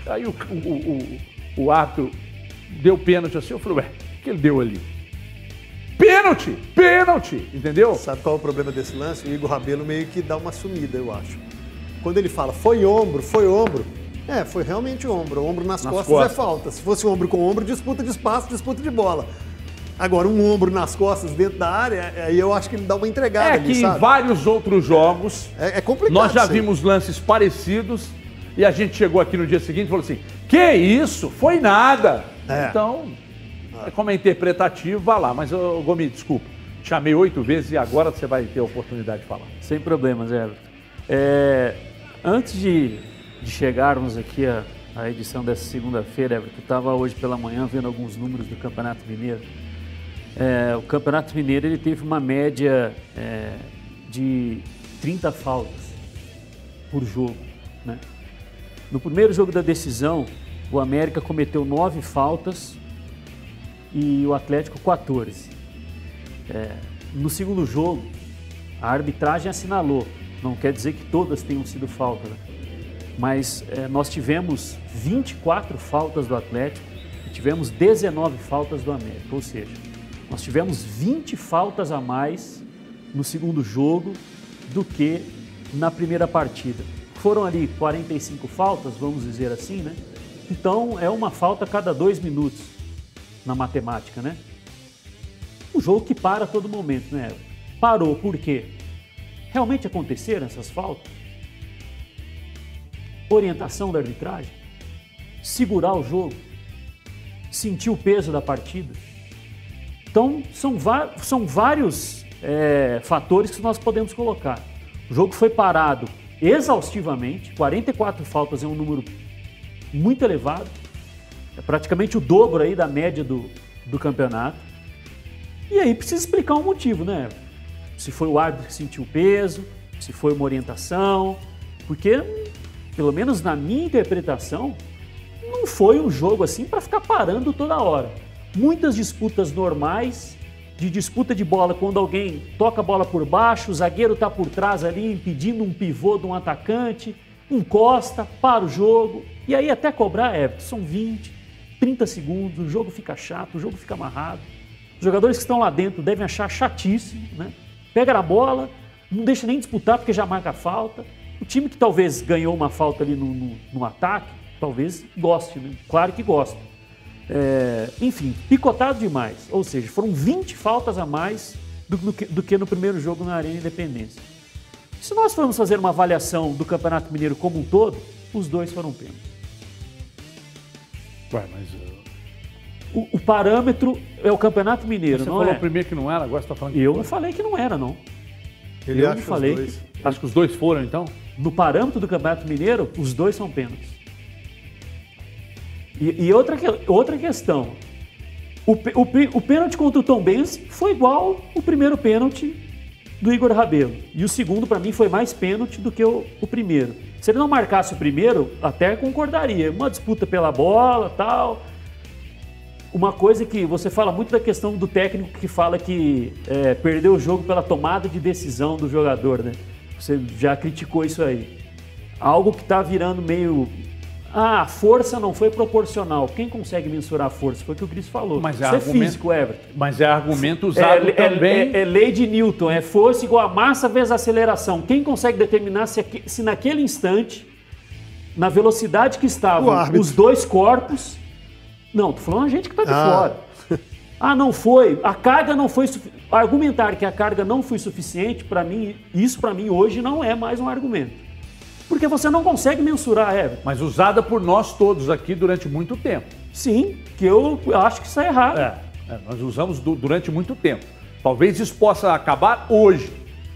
aí o, o, o, o ato deu pênalti assim. Eu falei, ué, o que ele deu ali? Pênalti! Pênalti! Entendeu? Sabe qual é o problema desse lance? O Igor Rabelo meio que dá uma sumida, eu acho. Quando ele fala foi ombro, foi ombro. É, foi realmente ombro. Ombro nas, nas costas, é costas, é falta. Se fosse ombro com ombro, disputa de espaço, disputa de bola. Agora, um ombro nas costas dentro da área, aí eu acho que ele dá uma entregada. É ali, que sabe? em vários outros jogos. É, é complicado. Nós já vimos lances parecidos e a gente chegou aqui no dia seguinte e falou assim: que isso? Foi nada. É. Então. É como é interpretativo, vá lá. Mas, ô, Gomes, desculpa. Chamei oito vezes e agora você vai ter a oportunidade de falar. Sem problemas, Everton. É, antes de, de, chegarmos aqui à, à edição dessa segunda-feira, Everton, estava hoje pela manhã vendo alguns números do Campeonato Mineiro. É, o Campeonato Mineiro ele teve uma média é, de 30 faltas por jogo. Né? No primeiro jogo da decisão, o América cometeu nove faltas e o Atlético 14. É, no segundo jogo, a arbitragem assinalou, não quer dizer que todas tenham sido faltas, né? mas é, nós tivemos 24 faltas do Atlético e tivemos 19 faltas do América, ou seja, nós tivemos 20 faltas a mais no segundo jogo do que na primeira partida. Foram ali 45 faltas, vamos dizer assim, né? Então é uma falta a cada dois minutos na matemática, né? Um jogo que para a todo momento, né? Parou por quê? Realmente aconteceram essas faltas? Orientação da arbitragem? Segurar o jogo? Sentir o peso da partida? Então, são, são vários é, fatores que nós podemos colocar. O jogo foi parado exaustivamente, 44 faltas é um número muito elevado, é praticamente o dobro aí da média do, do campeonato. E aí precisa explicar um motivo, né? Se foi o árbitro que sentiu o peso, se foi uma orientação, porque, pelo menos na minha interpretação, não foi um jogo assim para ficar parando toda hora. Muitas disputas normais, de disputa de bola, quando alguém toca a bola por baixo, o zagueiro está por trás ali, impedindo um pivô de um atacante, encosta, para o jogo, e aí até cobrar, é, são 20, 30 segundos, o jogo fica chato, o jogo fica amarrado. Os jogadores que estão lá dentro devem achar chatíssimo, né? Pega na bola, não deixa nem disputar porque já marca falta. O time que talvez ganhou uma falta ali no, no, no ataque, talvez goste, né? claro que gosta. É, enfim, picotado demais. Ou seja, foram 20 faltas a mais do, do, que, do, que, no primeiro jogo na Arena Independência. Se nós formos fazer uma avaliação do Campeonato Mineiro como um todo, os dois foram pênaltis. Ué, mas. Uh... O, o, parâmetro é o Campeonato Mineiro, Você não falou é? primeiro que não era, agora você está falando que Eu não falei que não era, não. Ele eu acha não falei. os dois. Que, Acho que os dois foram, então? no parâmetro do Campeonato Mineiro, os dois são pênaltis. E, e outra, que- outra questão. O, o, o pênalti contra o Tom Benz foi igual o primeiro pênalti do Igor Rabelo. E o segundo, para mim, foi mais pênalti do que o, o primeiro. Se ele não marcasse o primeiro, até concordaria. Uma disputa pela bola tal. Uma coisa que você fala muito da questão do técnico que fala que é, perdeu o jogo pela tomada de decisão do jogador, né? Você já criticou isso aí. Algo que está virando meio. Ah, a força não foi proporcional. Quem consegue mensurar a força? Foi o que o Cris falou. Mas é isso é argumento- físico, Everton. Mas é argumento usado É, é- também. é- é lei de Newton, é força igual a massa vezes aceleração. Quem consegue determinar se, se naquele instante, na velocidade que estavam os dois corpos. Não, tô falando a gente que tá de Ah. fora. Ah, não foi. A carga não foi suficiente. Argumentar que a carga não foi suficiente, para mim, isso para mim hoje não é mais um argumento. Porque você não consegue mensurar, Everton. Mas usada por nós todos aqui durante muito tempo. Sim, que eu acho que isso é errado. É, é, nós usamos du- durante muito tempo. Talvez isso possa acabar hoje.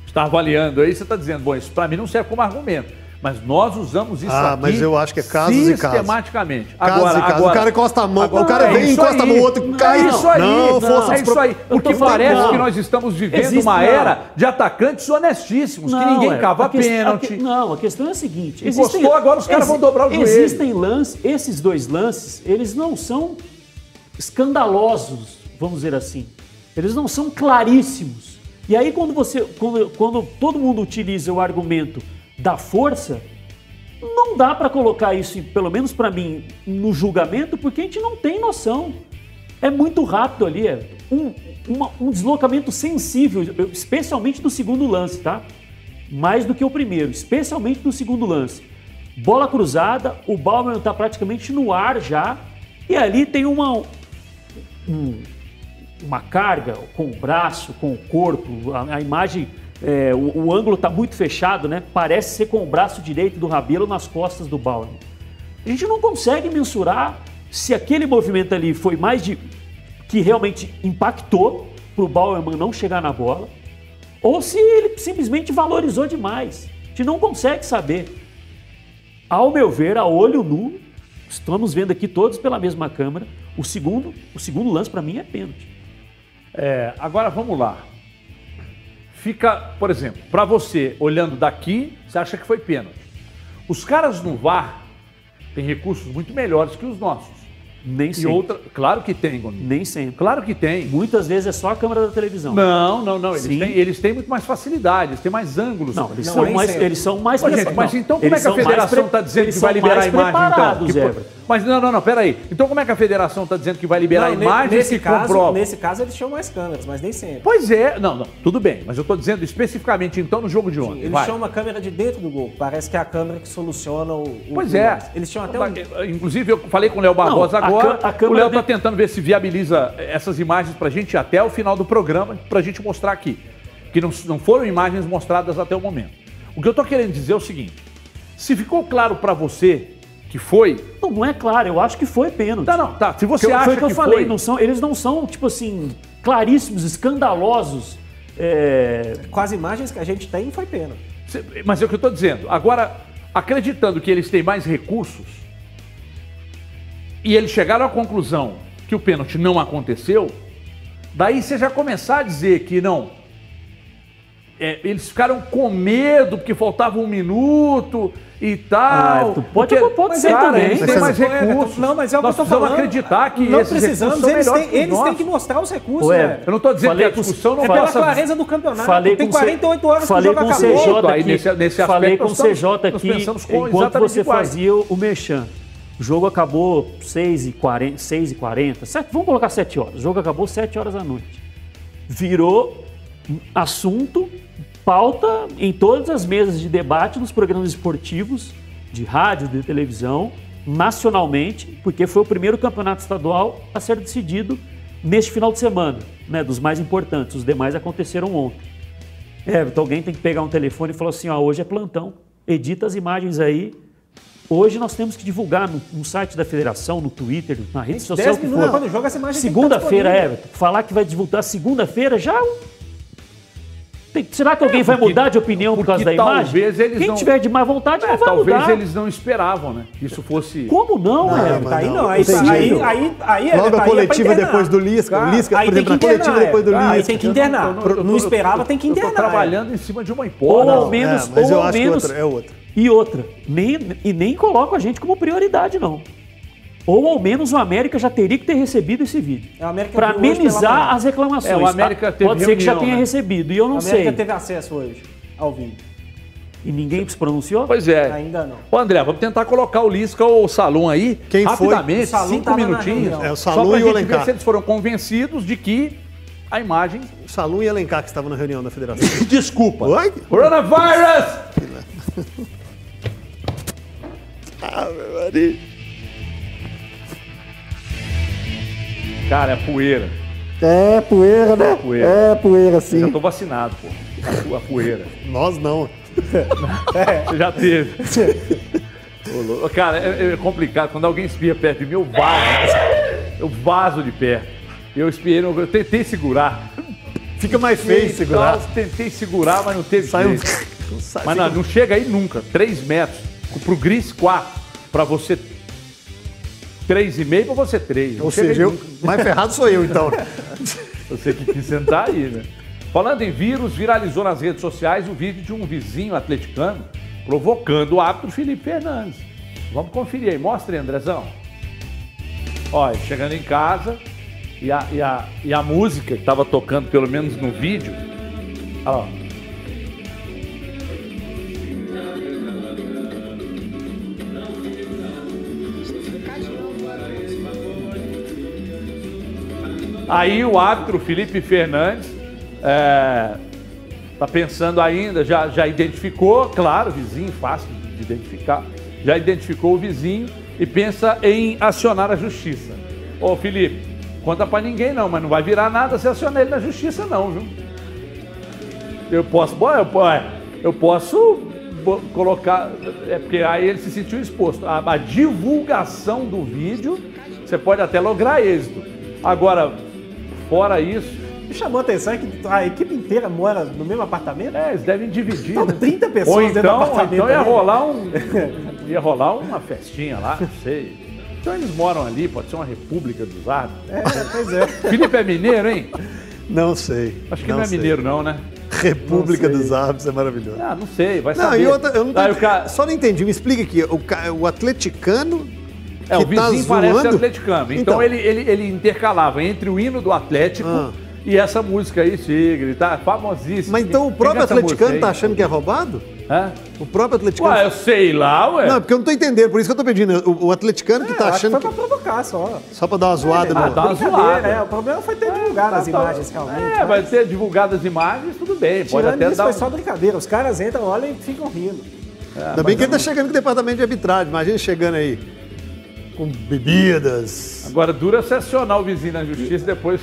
Está avaliando aí, você está dizendo, bom, isso para mim não serve como argumento. Mas nós usamos isso Ah, aqui mas eu acho que é casos e casos. sistematicamente. Casos Agora, e casos. agora, o cara encosta a mão, agora- o cara é vem, encosta a mão, o outro Não, cai. É isso aí. Não, força é isso aí. Tô falando- parece não. que nós estamos vivendo Existe- uma não. era de atacantes honestíssimos, que ninguém é. cava A a pênalti. que- não, a questão é a seguinte. Encostou, agora os caras vão dobrar o joelho. Existem lances, esses dois lances, eles não são escandalosos, vamos dizer assim. Eles não são claríssimos. E aí quando você, quando, quando todo mundo utiliza o argumento da força, não dá para colocar isso, pelo menos para mim, no julgamento, porque a gente não tem noção. É muito rápido ali, é um, uma- um deslocamento sensível, especialmente do segundo lance, tá? Mais do que o primeiro, especialmente do segundo lance. Bola cruzada, o Bauman está praticamente no ar já, e ali tem uma, um- uma carga com o braço, com o corpo, a, a imagem, é, o, o ângulo está muito fechado, né? Parece ser com o braço direito do Rabelo nas costas do Bauman. A gente não consegue mensurar se aquele movimento ali foi mais de que realmente impactou para o Bauerman não chegar na bola, ou se ele simplesmente valorizou demais. A gente não consegue saber. Ao meu ver, a olho nu, estamos vendo aqui todos pela mesma câmera, o segundo, o segundo lance para mim é pênalti. É, agora vamos lá. Fica, por exemplo, para você, olhando daqui, você acha que foi pênalti. Os caras no VAR têm recursos muito melhores que os nossos. Nem E sempre. outra, claro que tem, Gomes. Nem sempre. Claro que tem. Muitas vezes é só a câmera da televisão. Não, não, não. Eles Sim. têm, eles têm muito mais facilidade, eles têm mais ângulos. Não, eles, Não, são mais, sempre. eles são mais Ô, gente, preparados. mas então como eles é que a federação está dizendo que vai liberar a imagem então? Que-. Mas não, não, não, peraí. Então como é que a federação está dizendo que vai liberar Não, a imagem nesse que caso, comprova? nesse caso eles tinham mais câmeras, mas nem sempre. Pois é, não, não, tudo bem, mas eu estou dizendo especificamente então no jogo de ontem. Eles vai. tinham uma câmera de dentro do gol. Parece que é a câmera que soluciona o. o- Pois é. lance. Eles tinham até um. Inclusive, eu falei com o Léo Barbosa Não, a agora. cã- a o Léo está de- tentando ver se viabiliza essas imagens para a gente até o final do programa, para a gente mostrar aqui. Que não, não foram imagens mostradas até o momento. O que eu estou querendo dizer é o seguinte: se ficou claro para você que foi. Não, não é claro, eu acho que foi pênalti. Tá, não, tá. Se você Que- acha foi o que eu que falei, foi- não são, eles não são, tipo assim, claríssimos, escandalosos. é, Com as imagens que a gente tem, foi pênalti. Mas é o que eu estou dizendo. Agora, acreditando que eles têm mais recursos e eles chegaram à conclusão que o pênalti não aconteceu, daí você já começar a dizer que não. É, eles ficaram com medo porque faltava um minuto e tal. Ah, tu pode- porque, pode ser cara, também. Eles Mas têm mais recursos. Não, mas é o que Nós eu tô precisamos falando. acreditar que não esses precisamos, eles têm, que eles têm que mostrar os recursos, Ué, velho. Eu não estou dizendo Falei que a discussão não É pela passa... clareza do campeonato. Falei tem com o C- 48 horas que o falei jogo com o acabou. CJ aqui, nesse- nesse aspecto falei com o CJ aqui enquanto você fazia o mexan. O jogo acabou 6h40, 6h40, sete- vamos colocar 7 horas. O jogo acabou 7 horas da noite. Virou assunto, pauta em todas as mesas de debate nos programas esportivos, de rádio, de televisão, nacionalmente, porque foi o primeiro campeonato estadual a ser decidido neste final de semana, né, dos mais importantes. Os demais aconteceram ontem. É, então alguém tem que pegar um telefone e falar assim, ó, hoje é plantão, edita as imagens aí. Hoje nós temos que divulgar no, no site da federação, no Twitter, na rede social 10 que for. quando joga essa imagem que Segunda-feira. Everton, falar que vai divulgar segunda-feira já... Tem- será que alguém vai porque- mudar de opinião por causa da imagem? talvez eles Quem não- tiver de má vontade É, não vai talvez mudar. eles não esperavam, né? Que isso fosse... Como não, Não, mas Tá aí não, aí, aí, aí, aí, Logo tá a aí é pra coletiva internar. depois do Lisca. O Lisca, Aí por tem exemplo, na coletiva internar, depois do é. Aí Lisca. tem que internar. Não esperava, tem que Eu internar. tô trabalhando em cima de uma Ou hipótese. ao menos, É, mas ou eu ao acho que menos outra, é outra. E outra, nem, e nem coloco a gente como prioridade, não. Ou ao menos o América já teria que ter recebido esse vídeo. É, o América Para amenizar as reclamações. É, o América tá? teve Pode ser que já reunião, tenha né? recebido, e eu não A América sei. teve acesso hoje ao vídeo. E ninguém se pronunciou? Pois é. Ainda não. Ô André, vamos tentar colocar o Lisca ou o Salom aí, Quem foi? rapidamente, O Salum cinco minutinhos. reunião. É, o só Salum e o Alencar. se eles foram convencidos de que a imagem... Salum e Alencar que estavam na reunião da federação. Desculpa. Oi? Coronavirus! Cara, é poeira. É, poeira, né? Poeira. É, poeira, Já sim. tô vacinado, pô. A poeira. Nós não. Você já teve. Cara, é, é complicado. Quando alguém espia perto de mim, eu vazo. Eu vazo de perto. Eu espiei, eu tentei segurar. Fica mais feio segurar. tal, Tentei segurar, mas não teve Sai um... jeito. Sai, Mas não, não chega aí nunca. 3 metros. Pro Gris, 4. Pra você, 3,5 pra você, 3. Ou seja, eu... mais ferrado sou eu, então. Você que quis sentar aí, né? Falando em vírus, viralizou nas redes sociais o vídeo de um vizinho atleticano provocando o árbitro Felipe Fernandes. Vamos conferir aí. Mostra aí, Andrezão. Olha, chegando em casa e a, e a, e a música que estava tocando, pelo menos no vídeo. Ó. Aí o árbitro Felipe Fernandes é, tá pensando ainda, já, já identificou, claro, vizinho, fácil de identificar, já identificou o vizinho e pensa em acionar a justiça. Ô Felipe, conta pra ninguém não, mas não vai virar nada se acionar ele na justiça não, viu? Eu posso, bom, eu, po- é, eu posso colocar, é porque aí ele se sentiu exposto. A, a divulgação do vídeo, você pode até lograr êxito. Agora, fora isso, Me chamou a atenção é que a equipe inteira mora no mesmo apartamento. é, eles devem dividir. Estão né? 30 pessoas Ou dentro do então, apartamento então ia ali. rolar um, ia rolar uma festinha lá, não sei. Então eles moram ali, pode ser uma república dos árbitros. É, pois é. Felipe é mineiro, hein? Não sei. Acho que não, é mineiro não, né? República Não sei. dos Árbitros é maravilhoso. Ah, não sei, vai Não, saber. e outra, eu não tô- o cara- só não entendi. Me explica aqui. O, o atleticano É, que o vizinho tá parece zoando... atleticano. Então, Então. ele, ele, ele intercalava entre o hino do Atlético Ah. e essa música aí, Tigre, tá? Famosíssima. Mas então o próprio que é atleticano tá achando que é roubado? Hã? O próprio atleticano... Ué, eu sei lá, ué. Não, é porque eu não tô entendendo, por isso que eu tô pedindo. O, o atleticano que É, tá eu acho achando que que... foi pra provocar só. Só pra dar uma zoada Ah, no... dá uma Brincadeira, zoada. é. O problema foi ter divulgado as Tá, imagens, tá. realmente. É, vai ter divulgado as imagens, tudo bem. Pode Tirando até isso, dar. foi só brincadeira. Os caras entram, olham e ficam rindo. Ainda bem que ele tá chegando com o departamento de arbitragem. Imagina chegando aí com bebidas. Agora, dura se acionar o vizinho na justiça e depois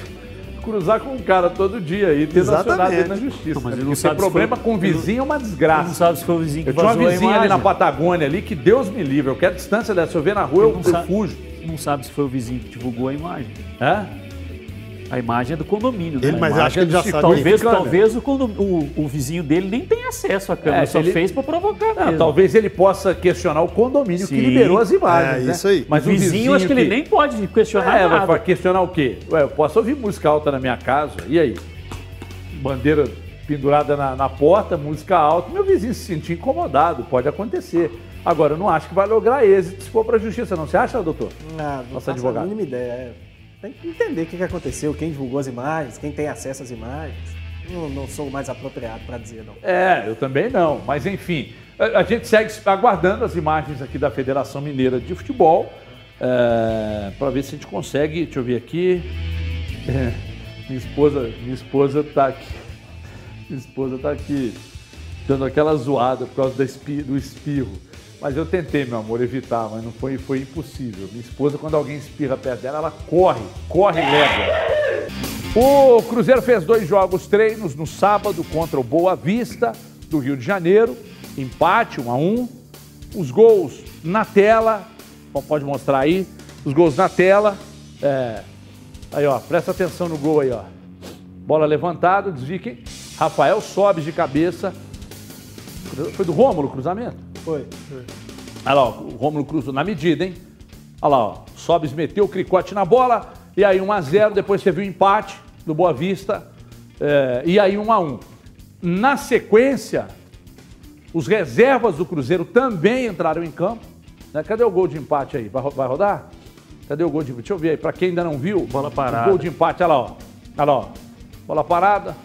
cruzar com o cara todo dia aí, tendo Exatamente. acionado ele na justiça. Não, mas né? ele não Porque sabe ter se problema foi- com o não- vizinho é uma Não desgraça. sabe se foi o vizinho que Eu tinha uma vizinha ali na. Patagônia ali que Deus me livre. Eu quero distância dessa. Se eu ver na rua, eu, Não eu sabe. fujo. Não sabe se foi o vizinho que divulgou a imagem. Hã? A imagem é do condomínio. Ele, né? mas A acho que ele já sabe. Talvez, talvez o, o, o vizinho dele nem tenha acesso à câmera, É, só ele- fez para provocar mesmo. talvez ele possa questionar o condomínio que Sim. liberou as imagens. É, né? isso aí. Mas o vizinho, acho que ele nem pode questionar É, vai nada. vai questionar o quê? Ué, eu posso ouvir música alta na minha casa, e aí? Bandeira pendurada na, na porta, música alta, meu vizinho se sentir incomodado, pode acontecer. Agora, eu não acho que vai lograr êxito se for para a justiça, não. Você acha, doutor? Ah, não Nosso faço advogado. a mínima ideia. é. Tem que entender o que aconteceu, quem divulgou as imagens, quem tem acesso às imagens. Não, não sou mais apropriado para dizer, não. É, eu também não. Mas enfim, a, gente segue aguardando as imagens aqui da Federação Mineira de Futebol para ver se a gente consegue. Deixa eu ver aqui. É, minha esposa, minha esposa tá aqui. Minha esposa tá aqui dando aquela zoada por causa do espirro. Mas eu tentei, meu amor, evitar, mas não foi, foi impossível. Minha esposa, quando alguém espirra perto dela, ela corre, corre légua. O Cruzeiro fez dois jogos treinos no sábado contra o Boa Vista, do Rio de Janeiro. Empate, 1 a 1 Os gols na tela. Pode mostrar aí. Os gols na tela. É, Aí, ó, presta atenção no gol aí, ó. Bola levantada, desvia. Rafael sobe de cabeça. Foi do Rômulo o cruzamento? Foi. Olha lá, ó, o Rômulo cruzou na medida, hein? Olha lá, ó. Sobes meteu o cricote na bola. E aí 1 a 0 depois teve o empate do Boa Vista. é, e aí 1 a 1 Na sequência, os reservas do Cruzeiro também entraram em campo. né? Cadê o gol de empate aí? Vai, vai rodar? Cadê o gol de Deixa eu ver aí, pra quem ainda não viu. Bola o parada. Gol de empate, olha lá, ó. Olha lá, ó. Bola parada.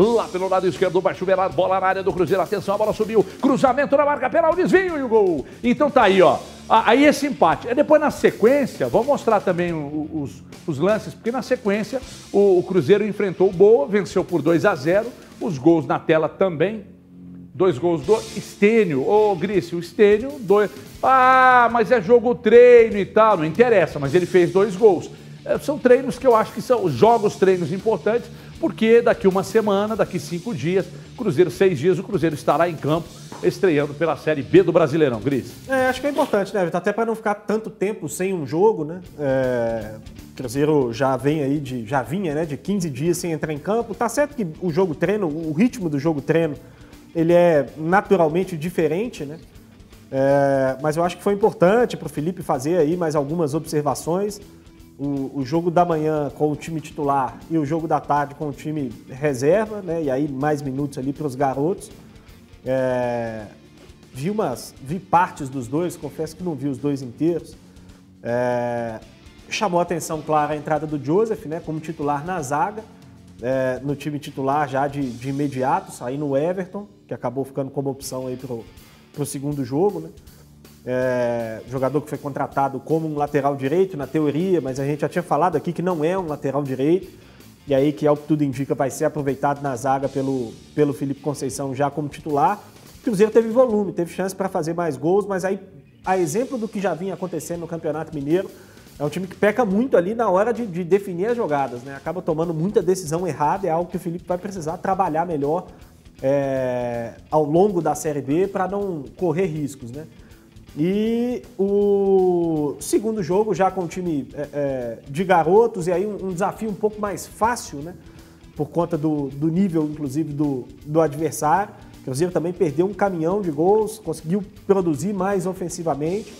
Lá pelo lado esquerdo, baixo velado, bola na área do Cruzeiro. Atenção, a bola subiu. Cruzamento na marca penal, desvio e o gol. Então tá aí, ó. Aí esse empate. Aí depois na sequência, vou mostrar também os, os lances, porque na sequência o, o Cruzeiro enfrentou o Boa, venceu por 2 a 0 Os gols na tela também. Dois gols do Estênio. Ô, Grício, o Estênio, dois. Ah, mas é jogo treino e tal. Não interessa, mas ele fez dois gols. É, São treinos que eu acho que são jogos, treinos importantes, porque daqui uma semana, daqui cinco dias, Cruzeiro, seis dias, o Cruzeiro estará em campo, estreando pela Série B do Brasileirão. Gris. É, acho que é importante, né? Até para não ficar tanto tempo sem um jogo, né? É, Cruzeiro já vem aí de. já vinha, né? De 15 dias sem entrar em campo. Tá certo que o jogo treino, o ritmo do jogo treino, ele é naturalmente diferente, né? É, mas eu acho que foi importante para o Felipe fazer aí mais algumas observações. O, o jogo da manhã com o time titular e o jogo da tarde com o time reserva, né? E aí mais minutos ali para os garotos. É, vi umas, vi partes dos dois, confesso que não vi os dois inteiros. É, chamou atenção, claro, a entrada do Joseph, né, como titular na zaga, é, no time titular já de, de imediato, saindo o Everton, que acabou ficando como opção aí pro, pro segundo jogo, né. É, jogador que foi contratado como um lateral direito, na teoria, mas a gente já tinha falado aqui que não é um lateral direito, e aí que, ao que tudo indica, vai ser aproveitado na zaga pelo, pelo Felipe Conceição já como titular. O Cruzeiro teve volume, teve chance para fazer mais gols, mas aí, a exemplo do que já vinha acontecendo no Campeonato Mineiro, é um time que peca muito ali na hora de, de definir as jogadas, né? Acaba tomando muita decisão errada, é algo que o Felipe vai precisar trabalhar melhor é, ao longo da Série B para não correr riscos, né? E o segundo jogo, já com o time é, é, de garotos, e aí um, um desafio um pouco mais fácil, né? Por conta do, do nível, inclusive, do, do adversário. O Cruzeiro também perdeu um caminhão de gols, conseguiu produzir mais ofensivamente.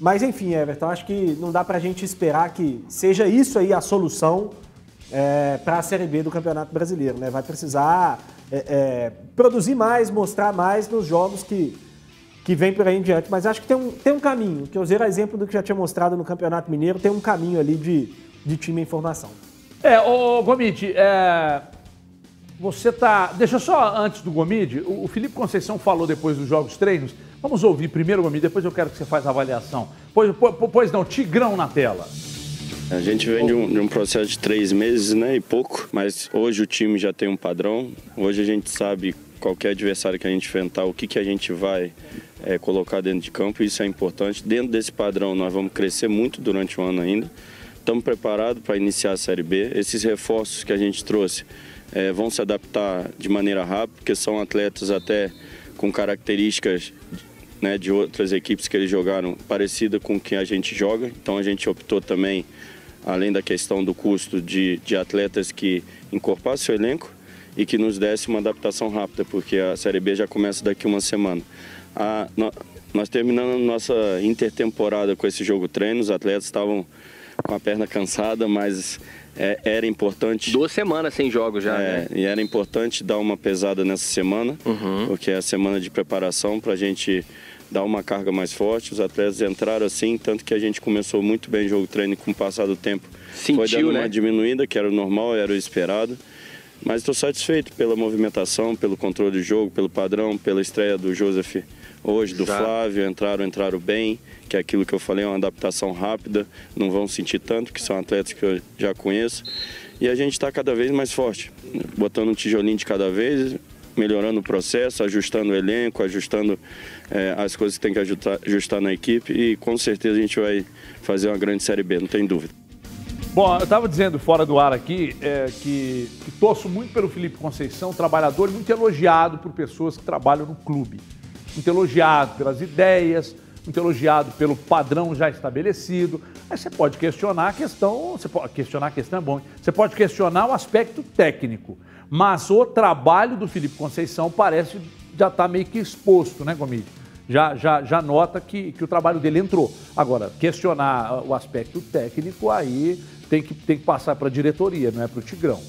Mas enfim, Everton, acho que não dá pra gente esperar que seja isso aí a solução é, para a Série B do Campeonato Brasileiro, né? Vai precisar é, é, produzir mais, mostrar mais nos jogos que, que vem por aí em diante. Mas acho que tem um, tem um caminho, que eu usei exemplo do que já tinha mostrado no Campeonato Mineiro, tem um caminho ali de, de time em formação. É, ô Gomide, é, você tá. Deixa só antes do Gomide, o, o Felipe Conceição falou depois dos jogos treinos. Vamos ouvir primeiro, Gomide, depois eu quero que você faça a avaliação. Pois, pois, pois não, Tigrão na tela. A gente vem de um, de um processo de três meses, né, e pouco, mas hoje o time já tem um padrão. Hoje a gente sabe qualquer adversário que a gente enfrentar, o que, que a gente vai é, colocar dentro de campo, isso é importante. Dentro desse padrão, nós vamos crescer muito durante o ano ainda. Estamos preparados para iniciar a Série B. Esses reforços que a gente trouxe é, vão se adaptar de maneira rápida, porque são atletas até com características né, de outras equipes que eles jogaram parecida com o que a gente joga. Então a gente optou também além da questão do custo de, de atletas que encorpassem o elenco e que nos desse uma adaptação rápida, porque a Série B já começa daqui uma semana. A, no, nós terminando nossa intertemporada com esse jogo treino, os atletas estavam com a perna cansada, mas é, era importante. Duas semanas sem jogos já, é, né? E era importante dar uma pesada nessa semana, Uhum. porque é a semana de preparação para a gente dar uma carga mais forte. Os atletas entraram assim, tanto que a gente começou muito bem o jogo treino com o passar do tempo foi Sentiu, dando né? uma diminuída, que era o normal, era o esperado. Mas estou satisfeito pela movimentação, pelo controle do jogo, pelo padrão, pela estreia do Joseph hoje, do Exato. Flávio, entraram, entraram bem, que é aquilo que eu falei, é uma adaptação rápida, não vão sentir tanto, que são atletas que eu já conheço. E a gente está cada vez mais forte, botando um tijolinho de cada vez, melhorando o processo, ajustando o elenco, ajustando eh, as coisas que tem que ajustar, ajustar na equipe e com certeza a gente vai fazer uma grande Série B, não tem dúvida. Bom, eu estava dizendo fora do ar aqui é, que, que torço muito pelo Felipe Conceição, trabalhador, muito elogiado por pessoas que trabalham no clube. Muito elogiado pelas ideias, muito elogiado pelo padrão já estabelecido. Aí você pode questionar a questão, você pode questionar a questão é bom. Você pode questionar o aspecto técnico, mas o trabalho do Felipe Conceição parece já estar meio que exposto, né, Gomide? Já, já, já nota que, que o trabalho dele entrou. Agora, questionar o aspecto técnico, aí tem que, tem que passar para a diretoria, não é para o Tigrão.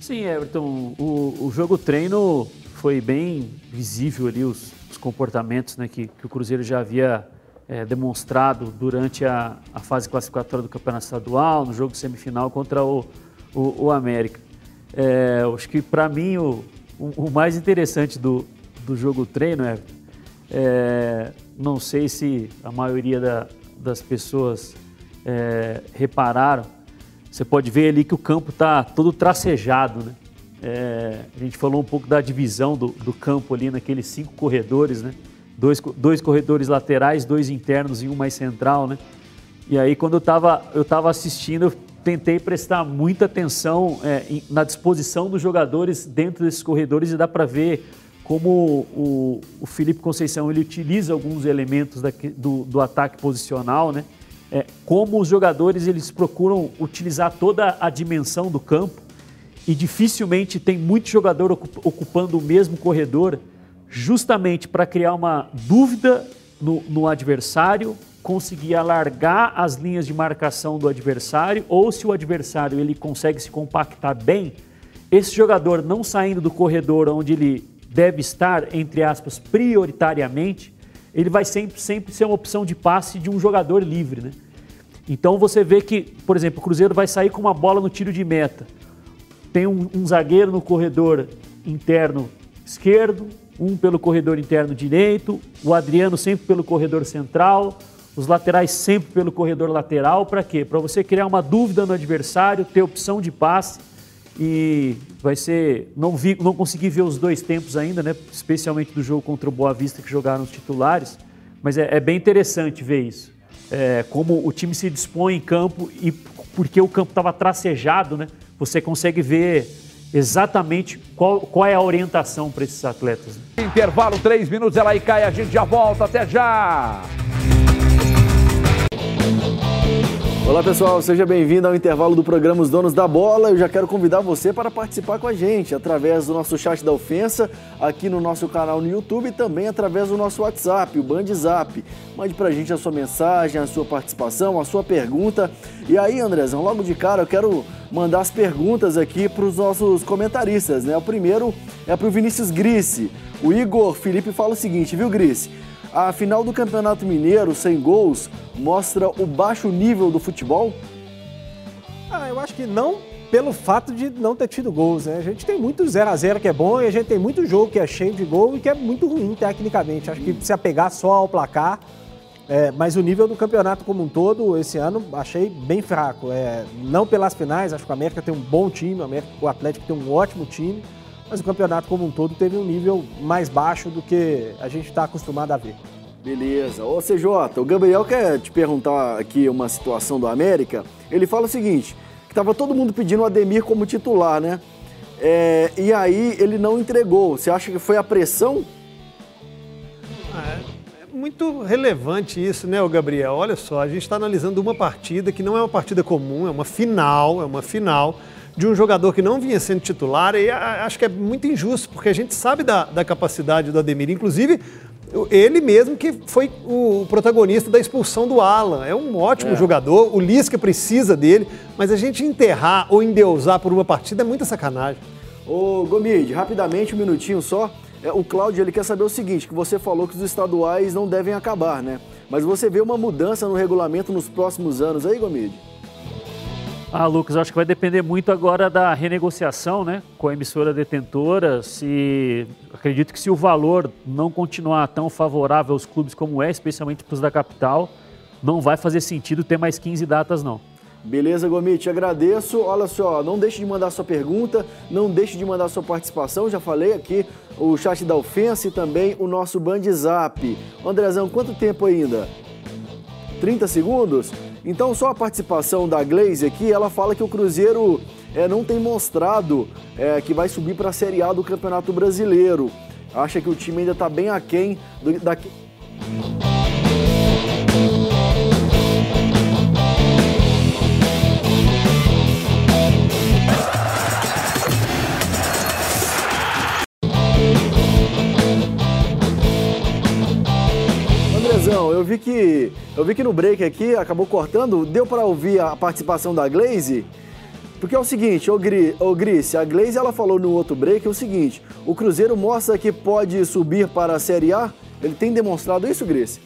Sim, Everton, o, o jogo treino foi bem visível ali os, os comportamentos né, que, que o Cruzeiro já havia eh, demonstrado durante a, a fase classificatória do Campeonato Estadual, no jogo semifinal contra o, o, o América. Eu acho que para mim o, o, o mais interessante do, do jogo treino é, é, não sei se a maioria da- das pessoas é, repararam, você pode ver ali que o campo está todo tracejado, né? É, a gente falou um pouco da divisão do, do campo ali naqueles cinco corredores, né? Dois, dois corredores laterais, dois internos e um mais central, né? E aí quando eu estava eu tava assistindo, eu tentei prestar muita atenção é, na disposição dos jogadores dentro desses corredores e dá para ver como o, o Felipe Conceição ele utiliza alguns elementos do, do ataque posicional, né? É, como os jogadores eles procuram utilizar toda a dimensão do campo e dificilmente tem muito jogador ocup- ocupando o mesmo corredor, justamente para criar uma dúvida no, no adversário, conseguir alargar as linhas de marcação do adversário, ou se o adversário ele consegue se compactar bem, esse jogador não saindo do corredor onde ele deve estar, entre aspas, prioritariamente, ele vai sempre, sempre ser uma opção de passe de um jogador livre, né? Então você vê que, por exemplo, o Cruzeiro vai sair com uma bola no tiro de meta. Tem um, um zagueiro no corredor interno esquerdo, um pelo corredor interno direito, o Adriano sempre pelo corredor central, os laterais sempre pelo corredor lateral. Para quê? Para você criar uma dúvida no adversário, ter opção de passe e vai ser. Não, vi, não consegui ver os dois tempos ainda, né? especialmente do jogo contra o Boa Vista que jogaram os titulares, mas é, é bem interessante ver isso. É, como o time se dispõe em campo e porque o campo estava tracejado, né? Você consegue ver exatamente qual, qual é a orientação para esses atletas. né? Intervalo, três minutos, ela aí cai, a gente já volta, até já! Olá pessoal, seja bem-vindo ao intervalo do programa Os Donos da Bola. Eu já quero convidar você para participar com a gente através do nosso chat da ofensa, aqui no nosso canal no YouTube e também através do nosso WhatsApp, o Band Zap. Mande pra gente a sua mensagem, a sua participação, a sua pergunta. E aí, Andrezão, logo de cara eu quero mandar as perguntas aqui para os nossos comentaristas, né? O primeiro é para o Vinícius Grisse. O Igor Felipe fala o seguinte, viu, Grisse? A final do Campeonato Mineiro, sem gols, mostra o baixo nível do futebol? Ah, eu acho que não pelo fato de não ter tido gols, né? A gente tem muito 0 a 0 que é bom e a gente tem muito jogo que é cheio de gol e que é muito ruim tecnicamente. Acho que se apegar só ao placar, é, mas o nível do campeonato como um todo, esse ano, achei bem fraco. É, não pelas finais, acho que o América tem um bom time, o, América, o Atlético tem um ótimo time, mas o campeonato como um todo teve um nível mais baixo do que a gente está acostumado a ver. Beleza. Ô CJ, o Gabriel quer te perguntar aqui uma situação do América. Ele fala o seguinte, que tava todo mundo pedindo o Ademir como titular, né? É, e aí ele não entregou. Você acha que foi a pressão? muito relevante isso, né, Gabriel? Olha só, a gente está analisando uma partida que não é uma partida comum, é uma final, é uma final de um jogador que não vinha sendo titular e acho que é muito injusto, porque a gente sabe da, da capacidade do Ademir, inclusive ele mesmo que foi o protagonista da expulsão do Alan. É um ótimo é. jogador, o Lisca precisa dele, mas a gente enterrar ou endeusar por uma partida é muita sacanagem. Ô Gomide, rapidamente, um minutinho só. É, o Cláudio ele quer saber o seguinte, que você falou que os estaduais não devem acabar, né? Mas você vê uma mudança no regulamento nos próximos anos aí, Gomide? Ah, Lucas, acho que vai depender muito agora da renegociação, né, com a emissora detentora. Se acredito que se o valor não continuar tão favorável aos clubes como é, especialmente para os da capital, não vai fazer sentido ter mais 15 datas, não. Beleza, Gomit, agradeço. Olha só, não deixe de mandar sua pergunta, não deixe de mandar sua participação. Já falei aqui o chat da ofensa e também o nosso Band Zap. Andrezão, quanto tempo ainda? 30 segundos? Então, só a participação da Glaze aqui, ela fala que o Cruzeiro é, não tem mostrado é, que vai subir para a Série A do Campeonato Brasileiro. Acha que o time ainda está bem aquém do, da... eu vi que eu vi que no break aqui acabou cortando, deu para ouvir a participação da Glaze? Porque é o seguinte, ô, Gri, ô Grice, a Glaze ela falou no outro break o seguinte: o Cruzeiro mostra que pode subir para a Série A. Ele tem demonstrado isso, Grice?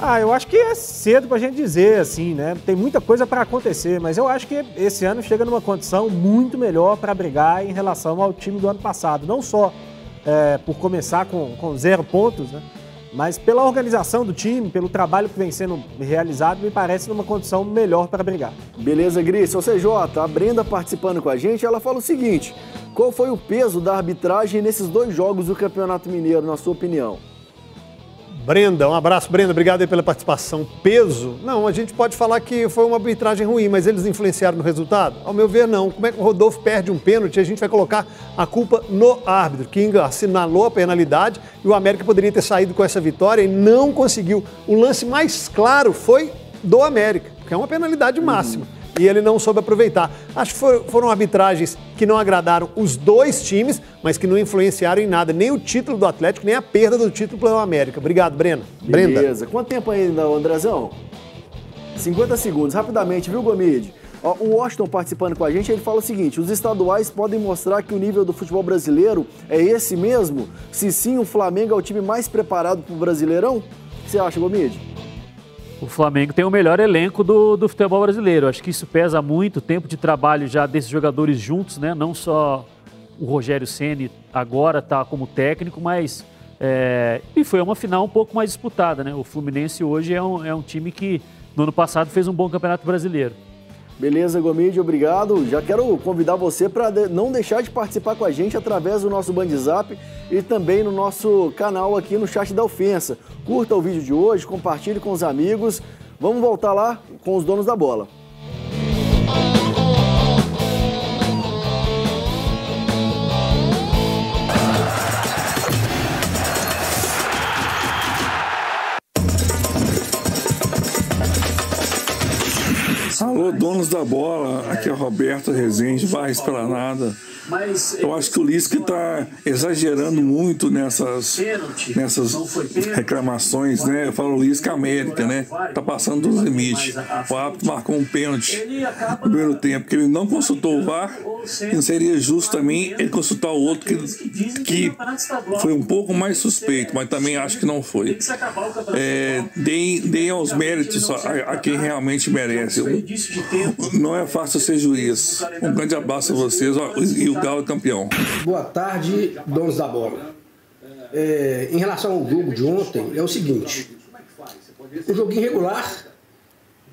Ah, eu acho que é cedo para a gente dizer assim, né? Tem muita coisa para acontecer, mas eu acho que esse ano chega numa condição muito melhor para brigar em relação ao time do ano passado. Não só é, por começar com, com zero pontos, né? Mas pela organização do time, pelo trabalho que vem sendo realizado, me parece numa condição melhor para brigar. Beleza, Gris. Ô CJ, a Brenda participando com a gente, ela fala o seguinte: qual foi o peso da arbitragem nesses dois jogos do Campeonato Mineiro, na sua opinião? Brenda, um abraço, Brenda, obrigado pela participação. Peso? Não, a gente pode falar que foi uma arbitragem ruim, mas eles influenciaram no resultado? Ao meu ver, não. Como é que o Rodolfo perde um pênalti? A gente vai colocar a culpa no árbitro, que assinalou a penalidade e o América poderia ter saído com essa vitória e não conseguiu. O lance mais claro foi do América, que é uma penalidade máxima. Hum e ele não soube aproveitar. Acho que foram arbitragens que não agradaram os dois times, mas que não influenciaram em nada, nem o título do Atlético, nem a perda do título pelo América. Obrigado, Breno. Beleza. Brenda. Quanto tempo ainda, Andrezão? 50 segundos, rapidamente, viu, Gomide? o Washington participando com a gente, ele fala o seguinte: os estaduais podem mostrar que o nível do futebol brasileiro é esse mesmo? Se sim, o Flamengo é o time mais preparado para o Brasileirão? O que você acha, Gomide? O Flamengo tem o melhor elenco do, do futebol brasileiro. Acho que isso pesa muito, o tempo de trabalho já desses jogadores juntos, né? Não só o Rogério Ceni agora está como técnico, mas é, e foi uma final um pouco mais disputada, né? O Fluminense hoje é um, é um time que no ano passado fez um bom campeonato brasileiro. Beleza, Gomide, obrigado. Já quero convidar você para não deixar de participar com a gente através do nosso Bandzap e também no nosso canal aqui no chat da ofensa. Curta o vídeo de hoje, compartilhe com os amigos. Vamos voltar lá com os donos da bola. Alô, donos da bola, aqui é o Roberto Rezende, Barra Esplanada. Eu acho que o Lisca está exagerando muito nessas, nessas reclamações, né? Eu falo Lisca América, né? Tá passando dos limites. O árbitro marcou um pênalti no primeiro tempo, que ele não consultou o VAR, e não seria justo também ele consultar o outro que, que foi um pouco mais suspeito, mas também acho que não foi. É, deem, deem aos méritos a, a quem realmente merece. Não é fácil ser juiz. Um grande abraço a vocês e o Galo é campeão. Boa tarde, donos da bola. É, em relação ao jogo de ontem, é o seguinte: um joguinho regular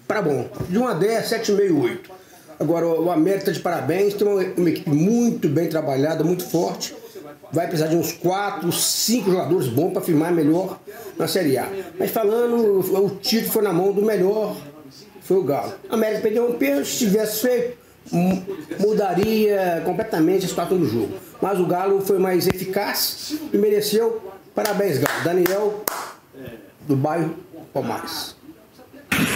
para bom. De 1 a 10, 7,5, 8. Agora, o América está de parabéns, tem uma, uma, equipe muito bem trabalhada, muito forte. Vai precisar de uns 4, 5 jogadores bons para firmar melhor na Série A. Mas falando, o título foi na mão do melhor foi o Galo. A América perdeu um pênalti, se tivesse feito, mudaria completamente a situação do jogo. Mas o Galo foi mais eficaz e mereceu. Parabéns, Galo. Daniel, do bairro Palmares.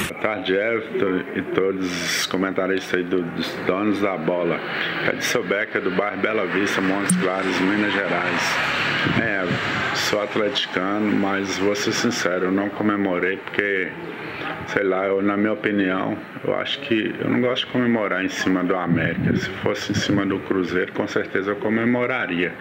Boa tarde, Everton e todos os comentaristas aí do- dos donos da bola. É de Sobeca, do bairro Bela Vista, Montes Claros, Minas Gerais. É, sou atleticano, mas vou ser sincero, eu não comemorei porque, sei lá, eu, na minha opinião, eu acho que eu não gosto de comemorar em cima do América. Se fosse em cima do Cruzeiro, com certeza eu comemoraria.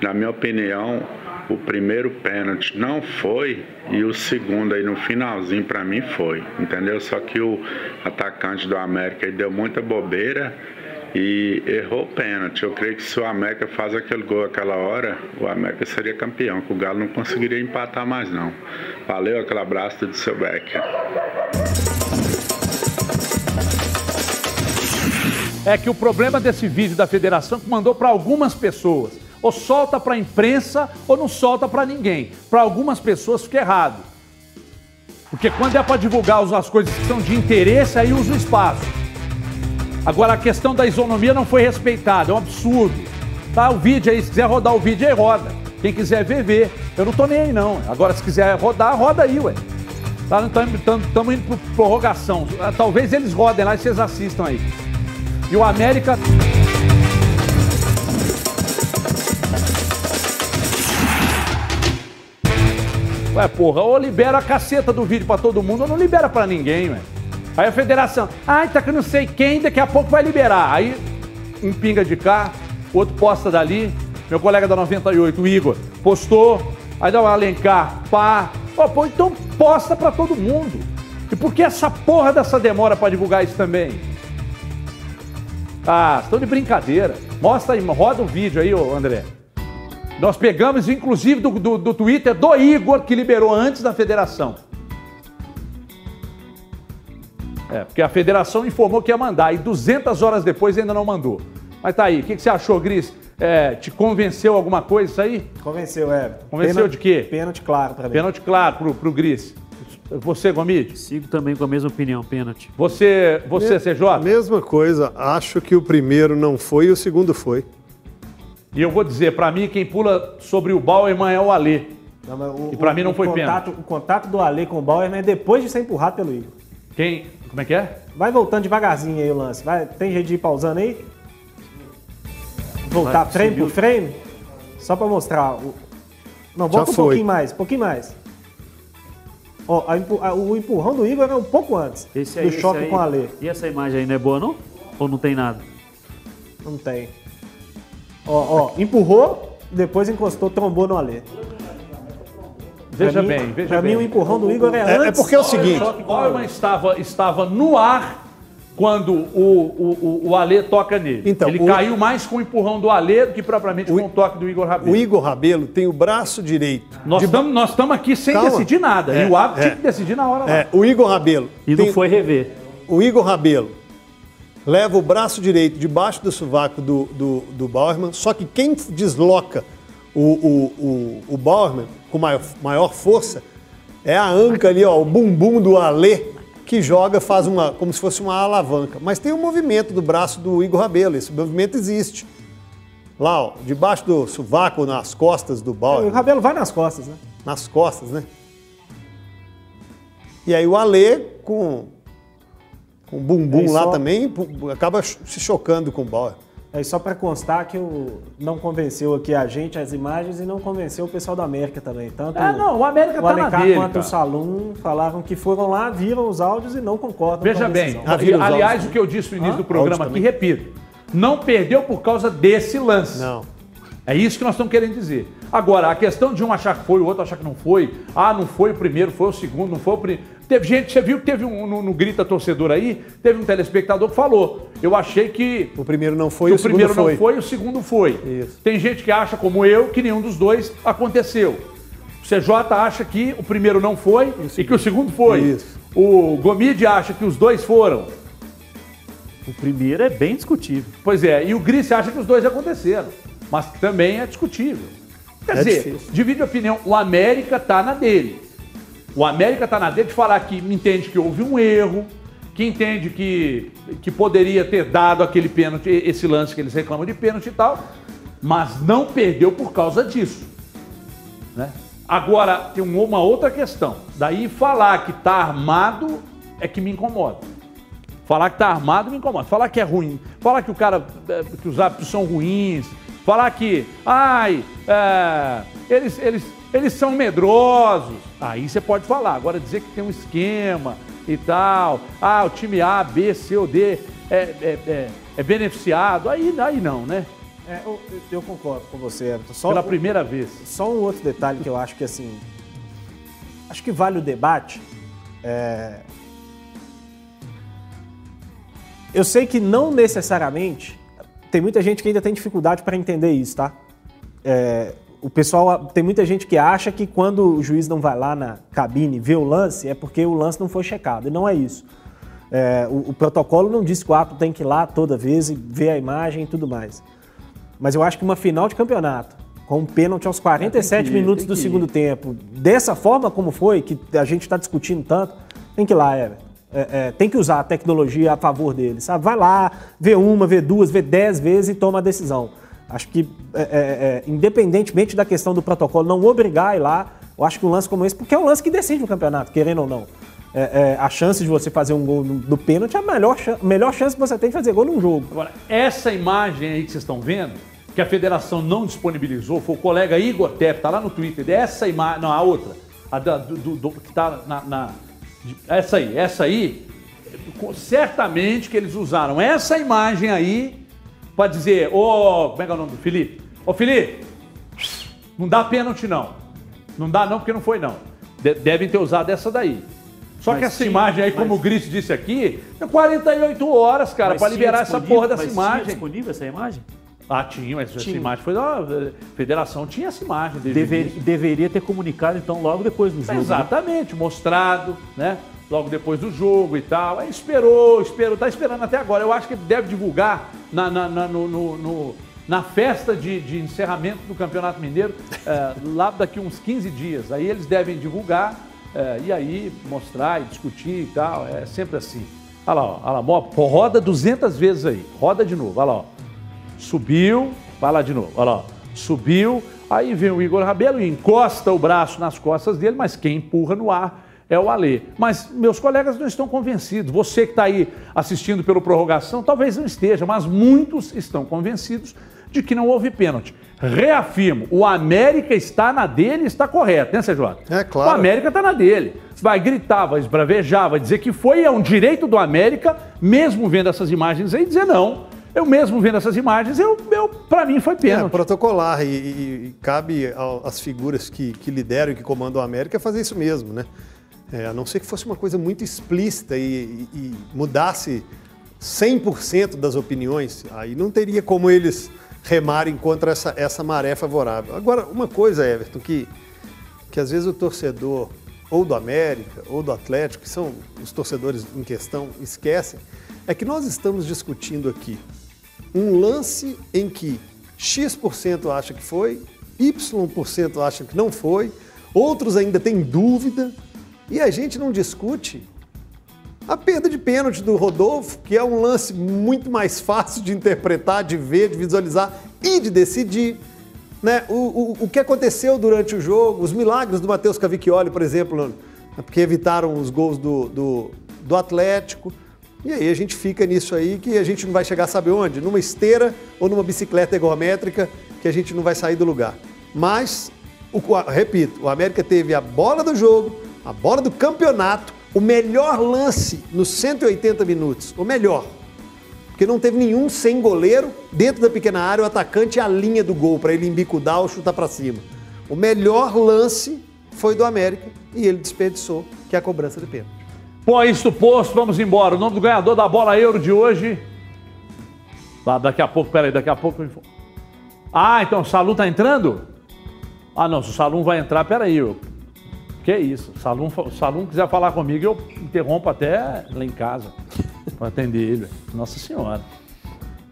Na minha opinião, o primeiro pênalti não foi e o segundo aí no finalzinho para mim foi, entendeu? Só que o atacante do América deu muita bobeira e errou o pênalti. Eu creio que se o América faz aquele gol aquela hora, o América seria campeão, que o Galo não conseguiria empatar mais não. Valeu, aquele abraço do seu Becker. É que o problema desse vídeo da federação é que mandou para algumas pessoas. Ou solta para a imprensa ou não solta para ninguém. Para algumas pessoas fica errado. Porque quando é para divulgar as- as coisas que são de interesse, aí usa o espaço. Agora a questão da isonomia não foi respeitada, é um absurdo. Tá o vídeo aí, se quiser rodar o vídeo aí roda. Quem quiser ver, vê. Eu não tô nem aí não. Agora se quiser rodar, roda aí, ué. Tá, Estamos indo por prorrogação. Ah, Talvez eles rodem lá e vocês assistam aí. E o América. Ué, porra, ou libera a caceta do vídeo pra todo mundo, ou não libera pra ninguém, ué. Aí a federação, ai, tá que não sei quem, daqui a pouco vai liberar. Aí um pinga de cá, outro posta dali. Meu colega da 98, o Igor, postou. Aí dá um Alencar, pá. Ó, pô, então posta pra todo mundo. E por que essa porra dessa demora pra divulgar isso também? Ah, estão de brincadeira. Mostra aí, roda o vídeo aí, ô André. Nós pegamos, inclusive, do, do, do Twitter do Igor, que liberou antes da federação. É, porque a federação informou que ia mandar, e 200 horas depois ainda não mandou. Mas tá aí, o que, que você achou, Gris? É, te convenceu alguma coisa isso aí? Convenceu, Everton. Convenceu Pênalti- de quê? Pênalti claro pra mim. Pênalti claro pro, pro Gris. Você, Gomide? Sigo também com a mesma opinião, pênalti. Você, você Me- CJ? Mesma coisa, acho que o primeiro não foi e o segundo foi. E eu vou dizer, pra mim, quem pula sobre o Bauerman é o Alê. E pra mim não o foi contato, O contato do Ale com o Bauer é depois de ser empurrado pelo Igor. Quem? Como é que é? Vai voltando devagarzinho aí o lance. Vai, tem jeito de ir pausando aí? Voltar Vai, frame subiu. por frame? Só pra mostrar. O... Não, volta um foi. pouquinho mais, um pouquinho mais. Ó, a a- o empurrão do Igor é um pouco antes Esse aí, do choque esse aí- com o Ale. E essa imagem aí não é boa, não? Ou não tem nada? Não tem. Ó, ó, empurrou, depois encostou, trombou no Ale. Veja mim- bem, veja pra bem. mim o empurrão do Igor é, É- é antes. porque é o seguinte- O o. Bauerman estava, estava no ar quando o, o, o, o Alê toca nele. Então, Ele o- caiu mais com o empurrão do Alê do que propriamente com o toque do Igor Rabelo. O Igor Rabelo tem o braço direito. Nós de- estamos estamos aqui sem Calma. decidir nada. É, e o árbitro é. tinha que decidir na hora lá. É, o Igor Rabelo. E tem- não foi rever. O Igor Rabelo leva o braço direito debaixo do sovaco do, do, do Bauerman, só que quem desloca o, o, o, o Bauerman com maior, maior força é a anca ali, ó, o bumbum do Alê, que joga, faz uma, como se fosse uma alavanca. Mas tem o movimento do braço do Igor Rabelo, esse movimento existe. Lá, ó, debaixo do sovaco, nas costas do O Bauerman. Rabelo vai nas costas, né? Nas costas, né? E aí o Alê com, com o bumbum Aí lá só- também acaba se chocando com o Bauer. Aí só pra constar que o não convenceu aqui a gente, as imagens, e não convenceu o pessoal da América também. Tanto É, não, o América o tá na Alencar dele, quanto o Salum falaram que foram lá, viram os áudios e não concordam com Veja a bem. Ah, aliás, áudios o que eu disse no início Hã? do programa aqui, repito, não perdeu por causa desse lance. Não. É isso que nós estamos querendo dizer. Agora, a questão de um achar que foi, o outro achar que não foi, ah, não foi o primeiro, foi o segundo, não foi o primeiro. Teve gente, você viu que teve um, no, no Grita Torcedor aí, teve um telespectador que falou, eu achei que O primeiro não foi, o, o primeiro segundo foi. não foi e o segundo foi. Isso. Tem gente que acha, como eu, que nenhum dos dois aconteceu. O CJ acha que o primeiro não foi e, que o segundo foi. Isso. O Gomide acha que os dois foram. O primeiro é bem discutível. Pois é, e o Gris acha que os dois aconteceram. Mas também é discutível. Quer É dizer, difícil. divide a opinião. O América tá na dele. O América tá na dele de falar que entende que houve um erro, que entende que, que poderia ter dado aquele pênalti, esse lance que eles reclamam de pênalti e tal, mas não perdeu por causa disso. Né? Agora, tem uma outra questão. Daí falar que tá armado é que me incomoda. Falar que tá armado me incomoda. Falar que é ruim. Falar que o cara. é, que os hábitos são ruins. Falar que. Ai, é, eles, eles, eles são medrosos. Aí você pode falar. Agora dizer que tem um esquema e tal. Ah, o time A, B, C ou D é, é, é- é beneficiado. Aí, aí não, né? É, eu, eu concordo com você, Everton. Só Pela um- primeira vez. Só um outro detalhe que eu acho que assim. Acho que vale o debate. é, Eu sei que não necessariamente. Tem muita gente que ainda tem dificuldade para entender isso, tá? É, O pessoal. Tem muita gente que acha que quando o juiz não vai lá na cabine ver o lance, é porque o lance não foi checado. E não é isso. É, o, o protocolo não diz que o árbitro tem que ir lá toda vez e ver a imagem e tudo mais. Mas eu acho que uma final de campeonato, com um pênalti aos 47 Tem que ir, minutos do segundo tempo, dessa forma como foi, que a gente está discutindo tanto, tem que ir lá, Everton. É, é, tem que usar a tecnologia a favor dele, sabe? Vai lá, vê uma, vê duas, vê dez vezes e toma a decisão. Acho que, é, é, é, independentemente da questão do protocolo, não obrigar a ir lá, eu acho que um lance como esse, porque é um lance que decide o campeonato, querendo ou não. É, é, a chance de você fazer um gol no pênalti é a melhor, melhor chance que você tem de fazer gol num jogo. Agora, essa imagem aí que vocês estão vendo, que a federação não disponibilizou, foi o colega Igor Tepp, tá lá no Twitter, essa imagem, não, a outra, a da- do, do- do- que tá na, na- essa aí, essa aí, certamente que eles usaram essa imagem aí para dizer, ô, como é que é o nome do Felipe? Ô Felipe, não dá pênalti não, não dá não porque não foi não, De- devem ter usado essa daí. Só Mas que essa tinha- imagem aí, como mas- o Gris disse aqui, é 48 horas, cara, para tinha liberar essa porra dessa mas tinha imagem. disponível essa imagem? Ah, tinha, mas essa Tinha. imagem foi da federação, tinha essa imagem. Dever- deveria ter comunicado, então, logo depois do jogo. né? Exatamente, mostrado, né? Logo depois do jogo e tal. Aí esperou, esperou, tá esperando até agora. Eu acho que deve divulgar na, na, na- no- no- no- na festa de, de encerramento do Campeonato Mineiro, eh, lá daqui uns 15 dias. Aí eles devem divulgar eh, e aí mostrar e discutir e tal. É sempre assim. Olha lá, ó, olha lá, ó, roda 200 vezes aí. Roda de novo, olha lá. Ó. Subiu, vai lá de novo, olha lá. ó. Subiu, aí vem o Igor Rabelo e encosta o braço nas costas dele, mas quem empurra no ar é o Alê. Mas meus colegas não estão convencidos. Você que está aí assistindo pelo prorrogação, talvez não esteja, mas muitos estão convencidos de que não houve pênalti. Reafirmo, o América está na dele e está correto, né, CJ? É claro. O América está na dele. Vai gritar, vai esbravejar, vai dizer que foi, é um direito do América, mesmo vendo essas imagens aí, dizer não. Eu mesmo vendo essas imagens, eu, eu para mim foi É, pênalti. protocolar e, e- e cabe às figuras que, que lideram e que comandam a América fazer isso mesmo, né? É, a não ser que fosse uma coisa muito explícita e, e- e mudasse 100% das opiniões, aí não teria como eles remarem contra essa, essa maré favorável. Agora, uma coisa, Everton, que, que às vezes o torcedor ou do América ou do Atlético, que são os torcedores em questão, esquecem, é que nós estamos discutindo aqui um lance em que X% acha que foi, Y% acha que não foi, outros ainda têm dúvida, e a gente não discute a perda de pênalti do Rodolfo, que é um lance muito mais fácil de interpretar, de ver, de visualizar e de decidir. Né? O, o, o que aconteceu durante o jogo, os milagres do Matheus Cavicchioli, por exemplo, porque evitaram os gols do, do, do Atlético. E aí a gente fica nisso aí que a gente não vai chegar a saber onde? Numa esteira ou numa bicicleta ergométrica que a gente não vai sair do lugar. Mas, o, repito, o América teve a bola do jogo, a bola do campeonato, o melhor lance nos 180 minutos, o melhor. Porque não teve nenhum sem goleiro dentro da pequena área, o atacante a linha do gol para ele embicudar ou chutar para cima. O melhor lance foi do América e ele desperdiçou, que é a cobrança de pênalti. Bom, isto posto, vamos embora. O nome do ganhador da bola euro de hoje. Lá, daqui a pouco, peraí, daqui a pouco. Ah, então o Salum tá entrando? Ah, não, se o Salum vai entrar, peraí. Eu... Que isso? Se o Salum, fa- o Salum quiser falar comigo, eu interrompo até lá em casa para atender ele. Nossa Senhora.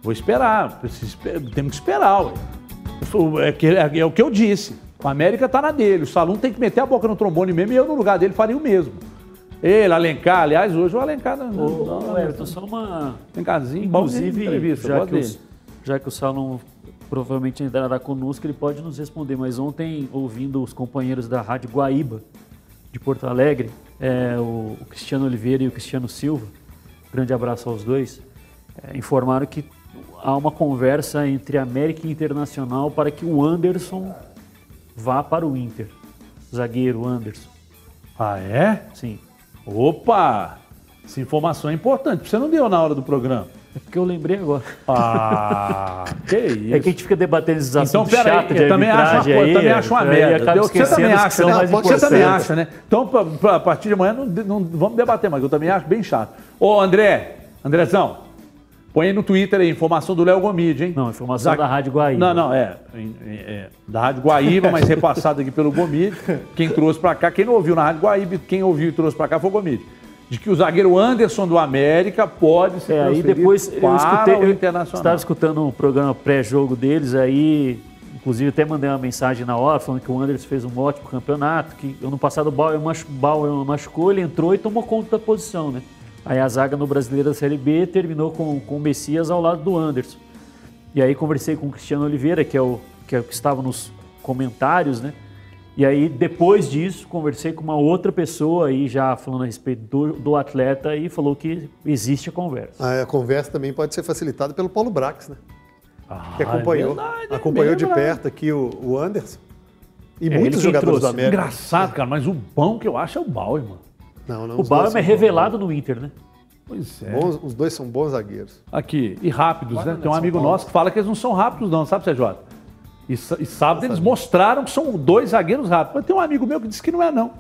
Vou esperar, preciso, temos que esperar, ué. É, é- é o que eu disse. O América tá na dele. O Salum tem que meter a boca no trombone mesmo e eu, no lugar dele, faria o mesmo. Ele, Alencar, aliás, hoje o Alencar não. não, Ô, não, Everton, só uma. Alencarzinho, Inclusive, já que, já que o Salom provavelmente entrará conosco, ele pode nos responder. Mas ontem, ouvindo os companheiros da Rádio Guaíba, de Porto Alegre, é, o, o Cristiano Oliveira e o Cristiano Silva, grande abraço aos dois, é, informaram que há uma conversa entre América e Internacional para que o Anderson vá para o Inter. Zagueiro Anderson. Ah, é? Sim. Opa! Essa informação é importante. Você não deu na hora do programa. É porque eu lembrei agora. Ah, que isso. É que a gente fica debatendo esses Então, assuntos peraí, chatos de eu também acho uma aí, também acho uma aí merda. Você também acha, né? Você também acha, né? Então, pra, pra- a partir de amanhã, não, não vamos debater mais, que eu também acho bem chato. Ô, André, Andrezão, põe aí no Twitter aí, informação do Léo Gomide, hein? Não, informação da Rádio Guaíba. Não, não, é, é, é, da Rádio Guaíba, mas repassado aqui pelo Gomide. Quem trouxe pra cá, quem não ouviu na Rádio Guaíba, quem ouviu e trouxe pra cá foi o Gomide. De que o zagueiro Anderson do América pode ser É, aí depois eu para escutei, o eu Internacional. estava escutando o programa pré-jogo deles, aí inclusive até mandei uma mensagem na hora falando que o Anderson fez um ótimo campeonato, que ano passado o Bauer, machu, Bauer machucou, ele entrou e tomou conta da posição, né? Aí a zaga no Brasileiro da Série B terminou com, com o Messias ao lado do Anderson. E aí conversei com o Cristiano Oliveira, que é o que, é o que estava nos comentários, né? E aí, depois disso, conversei com uma outra pessoa aí, já falando a respeito do, do atleta, e falou que existe a conversa. A conversa também pode ser facilitada pelo Paulo Brax, né? que é acompanhou, é acompanhou de verdade. perto aqui o, o Anderson. E É, muitos jogadores do trouxe. América. Engraçado, cara, mas o bom que eu acho é o Bauer, mano. Não, não, O Bauer é revelado no Inter, né? Pois é. bons- os dois são bons zagueiros. Aqui, e rápidos, né? Guarda Tem um amigo nosso que fala que eles não são rápidos, não, sabe, CJ? E, e sábado eles mostraram que são dois zagueiros rápidos. Mas tem um amigo meu que disse que não é, não.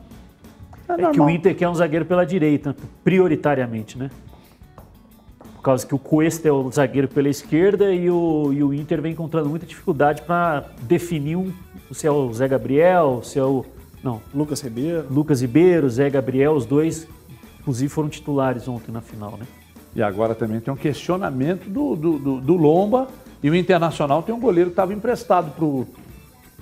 É, É que o Inter quer um zagueiro pela direita, prioritariamente, né? Por causa que o Cuesta é o zagueiro pela esquerda e o, e o Inter vem encontrando muita dificuldade para definir um, se é o Zé Gabriel, se é o. Não. Lucas Ribeiro. Lucas Ribeiro, Zé Gabriel, os dois, inclusive, foram titulares ontem na final, né? E agora também tem um questionamento do, do, do- do Lomba e o Internacional tem um goleiro que estava emprestado pro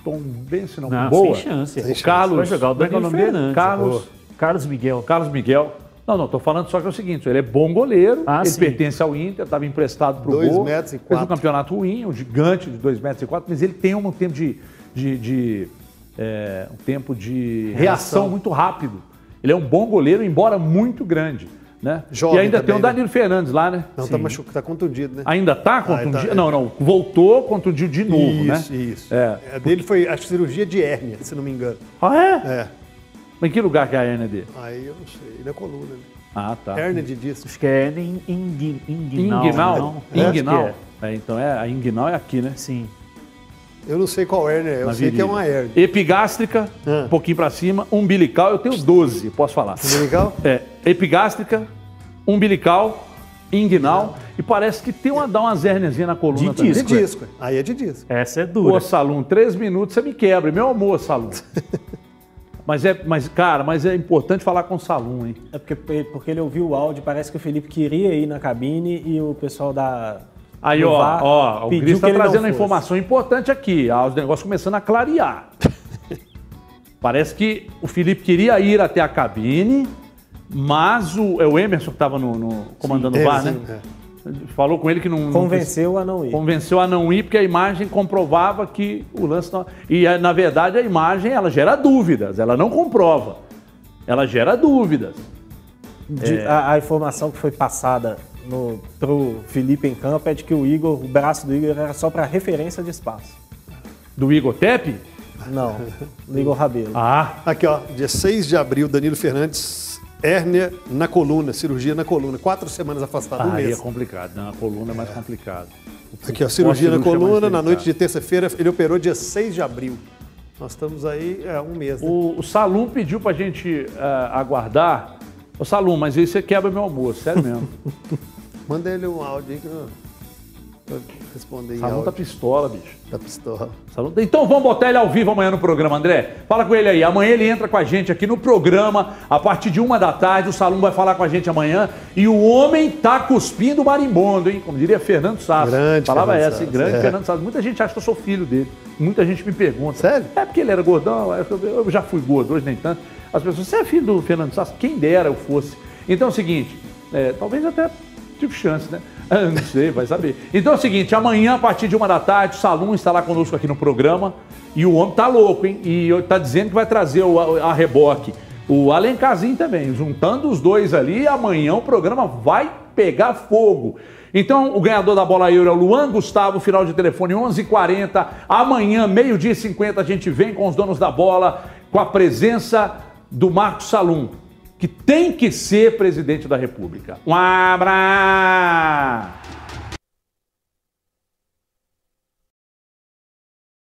Tom Bense, não, Não, boa. sem chance. O. Carlos, Vai jogar o Danilo? Fernandes. Carlos, Boa. Carlos Miguel. Carlos Miguel. Não, não, tô falando só que é o seguinte, ele é bom goleiro, Ah, ele sim. pertence ao Inter, estava emprestado pro Dois gol. metros e Fez um quatro. campeonato ruim, um gigante de 2 metros e 4, mas ele tem um tempo de, de, de, é, um tempo de reação. Reação. muito rápido. Ele é um bom goleiro, embora muito grande. Né? Jovem e ainda também, tem o né? Danilo Fernandes lá, né? Não, tá, machucado, tá contundido, né? Ainda tá Ah, contundido? tá, é. Não, não. Voltou, contundiu de novo, né? Isso, isso. É. A dele foi, que cirurgia de hérnia, se não me engano. Ah, é? É. Mas em que lugar que é a hérnia dele? Aí eu não sei, na coluna. Né? Ah, tá. Hérnia de disco. Acho que é ingui- inguinal. Inguinal? Inguinal? Que É, então é, a inguinal é aqui, né? Sim. Eu não sei qual hérnia é, eu Na sei que é virilha. uma hérnia. Epigástrica, um pouquinho pra cima. Umbilical, eu tenho 12, posso falar. Umbilical? É. Epigástrica, umbilical, inguinal. E parece que tem uma, dá umas hérniazinhas na coluna De também. disco. De disco. Aí é de disco. Essa é Ô, dura. Salum, três minutos você me quebra. Meu amor, Salum. mas é, mas, cara, mas é importante falar com o Salum, hein? É porque, porque ele ouviu o áudio, parece que o Felipe queria ir na cabine e o pessoal da. Aí, ó, VAR ó, o que está não trazendo uma informação importante aqui. Ah, os negócios começando a clarear. Parece que o Felipe queria ir até a cabine, mas o, é o Emerson que estava no, no- comandando Sim, o VAR, sim, né? Falou com ele que não. não Convenceu a não ir. Convenceu a não ir porque a imagem comprovava que o lance não. E eh, na verdade a imagem ela gera dúvidas, ela não comprova. Ela gera dúvidas. De- É. a, a informação que foi passada no, pro Felipe em campo é de que o Igor, o braço do Igor era só para referência de espaço. Do Igor Tepe? Não, do Igor Rabelo. Ah, Aqui, ó, dia 6 de abril, Danilo Fernandes, hérnia na coluna, cirurgia na coluna. Quatro semanas afastado, um aí é mês. complicado. Na coluna é mais complicado. Aqui, ó, cirurgia na é coluna, na noite de terça-feira, ele operou dia 6 de abril. Nós estamos aí, é, um mês. Né? O, o Salum pediu pra gente eh, aguardar. Ô Salum, mas aí você quebra meu almoço, sério mesmo. Manda ele um áudio aí que eu eu responder em Salum tá pistola, bicho. Tá pistola. Salum- Então vamos botar ele ao vivo amanhã no programa, André. Fala com ele aí. Amanhã ele entra com a gente aqui no programa, a partir de uma da tarde. O Salum vai falar com a gente amanhã. E o homem tá cuspindo marimbondo, hein? Como diria Fernando Sasso. Grande Falava Fernando essa, hein? Sasso, grande é. Fernando Sasso. Muita gente acha que eu sou filho dele. Muita gente me pergunta. Sério? É porque ele era gordão, eu eu já fui gordo, hoje nem tanto. As pessoas, você é filho do Fernando Sasso? Quem dera eu fosse. Então é o seguinte, é, talvez até tive chance, né? Ah, Não sei, vai saber. Então é o seguinte, amanhã, a partir de uma da tarde, o Salum está lá conosco aqui no programa. E o homem tá louco, hein? E tá dizendo que vai trazer o, a, reboque. O Alencarzinho também. Juntando os dois ali, amanhã o programa vai pegar fogo. Então, o ganhador da bola euro é o Luan Gustavo, final de telefone 11:40. Amanhã, meio-dia e 50, a gente vem com os donos da bola, com a presença do Marcos Salum, que tem que ser presidente da República. Um abraço!